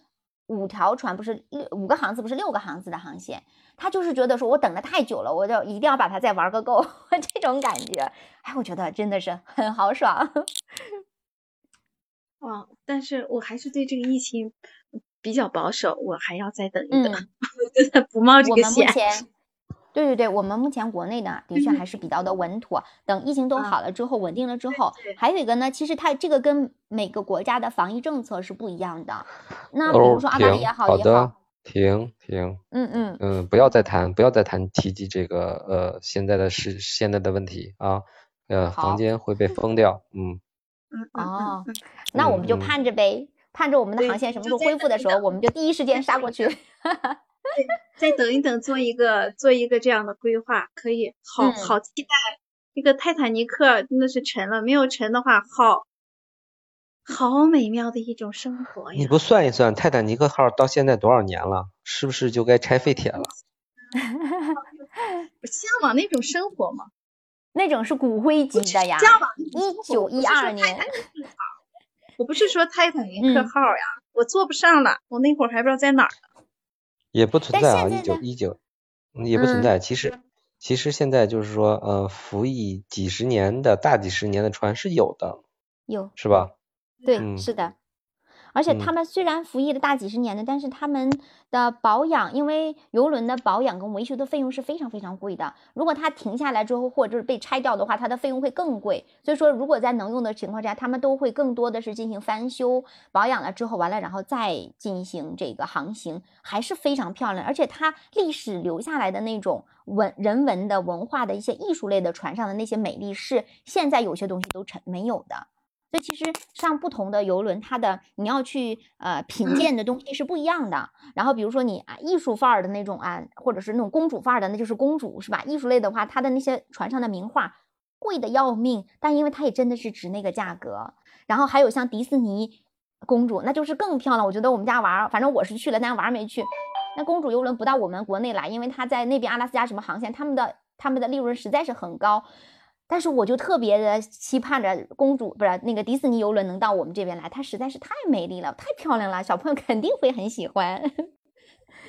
五条船，不是六五个航次，不是六个航次的航线。她就是觉得说我等的太久了，我就一定要把它再玩个够，这种感觉，哎，我觉得真的是很豪爽。哦，但是我还是对这个疫情比较保守，我还要再等一等，不冒这个险。对对对，我们目前国内呢的确还是比较的稳妥。等疫情都好了之后，稳定了之后，还有一个呢，其实它这个跟每个国家的防疫政策是不一样的。那比如说澳大利亚好也好，停停，嗯嗯嗯，不要再谈，不要再谈提及这个呃现在的事现在的问题啊，呃，房间会被封掉，嗯嗯哦，那我们就盼着呗，盼着我们的航线什么时候恢复的时候，我们就第一时间杀过去。再等一等，做一个做一个这样的规划，可以，好好期待。这个泰坦尼克真的是沉了，没有沉的话，好好美妙的一种生活呀！你不算一算，泰坦尼克号到现在多少年了？是不是就该拆废铁了？我向往那种生活吗。那种是骨灰级的呀。向往一九一二年。我不是说泰坦尼克号呀，我坐不上了，我那会儿还不知道在哪儿呢。也不存在啊，一九一九，也不存在。其实其实现在就是说，呃，服役几十年的大几十年的船是有的，有是吧？对，是的。而且他们虽然服役了大几十年的，但是他们的保养，因为游轮的保养跟维修的费用是非常非常贵的。如果它停下来之后，或者是被拆掉的话，它的费用会更贵。所以说，如果在能用的情况下，他们都会更多的是进行翻修保养了之后，完了然后再进行这个航行，还是非常漂亮。而且它历史留下来的那种文人文的文化的一些艺术类的船上的那些美丽，是现在有些东西都成没有的。所以其实上不同的游轮，它的你要去呃品鉴的东西是不一样的。然后比如说你啊艺术范儿的那种啊，或者是那种公主范儿的，那就是公主是吧？艺术类的话，它的那些船上的名画贵的要命，但因为它也真的是值那个价格。然后还有像迪士尼公主，那就是更漂亮。我觉得我们家娃儿，反正我是去了，但娃儿没去。那公主游轮不到我们国内来，因为它在那边阿拉斯加什么航线，他们的他们的利润实在是很高。但是我就特别的期盼着公主不是那个迪士尼游轮能到我们这边来，它实在是太美丽了，太漂亮了，小朋友肯定会很喜欢。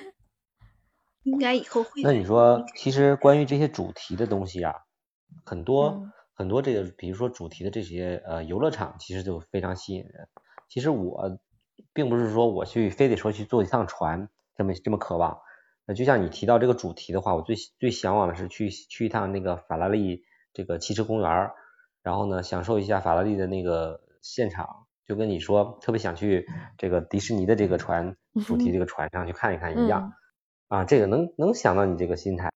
应该以后会。那你说，其实关于这些主题的东西啊，很多很多这个，比如说主题的这些呃游乐场，其实就非常吸引人。其实我并不是说我去非得说去坐一趟船这么这么渴望。那就像你提到这个主题的话，我最最向往的是去去一趟那个法拉利。这个汽车公园然后呢，享受一下法拉利的那个现场，就跟你说特别想去这个迪士尼的这个船主题这个船上去看一看一样啊，这个能能想到你这个心态。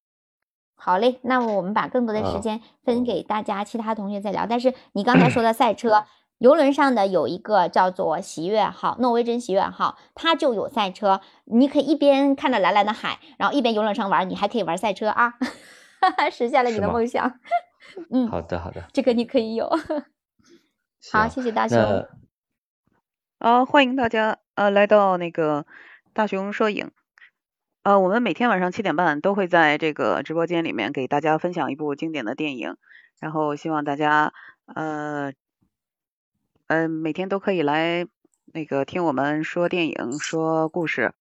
好嘞，那么我们把更多的时间分给大家，其他同学再聊。但是你刚才说的赛车，游轮上的有一个叫做喜悦号，诺威珍喜悦号，它就有赛车，你可以一边看着蓝蓝的海，然后一边游轮上玩，你还可以玩赛车啊，实现了你的梦想。嗯，好的好的，这个你可以有。好，谢谢大熊。啊，欢迎大家呃来到那个大熊摄影。呃，我们每天晚上七点半都会在这个直播间里面给大家分享一部经典的电影，然后希望大家呃嗯每天都可以来那个听我们说电影说故事。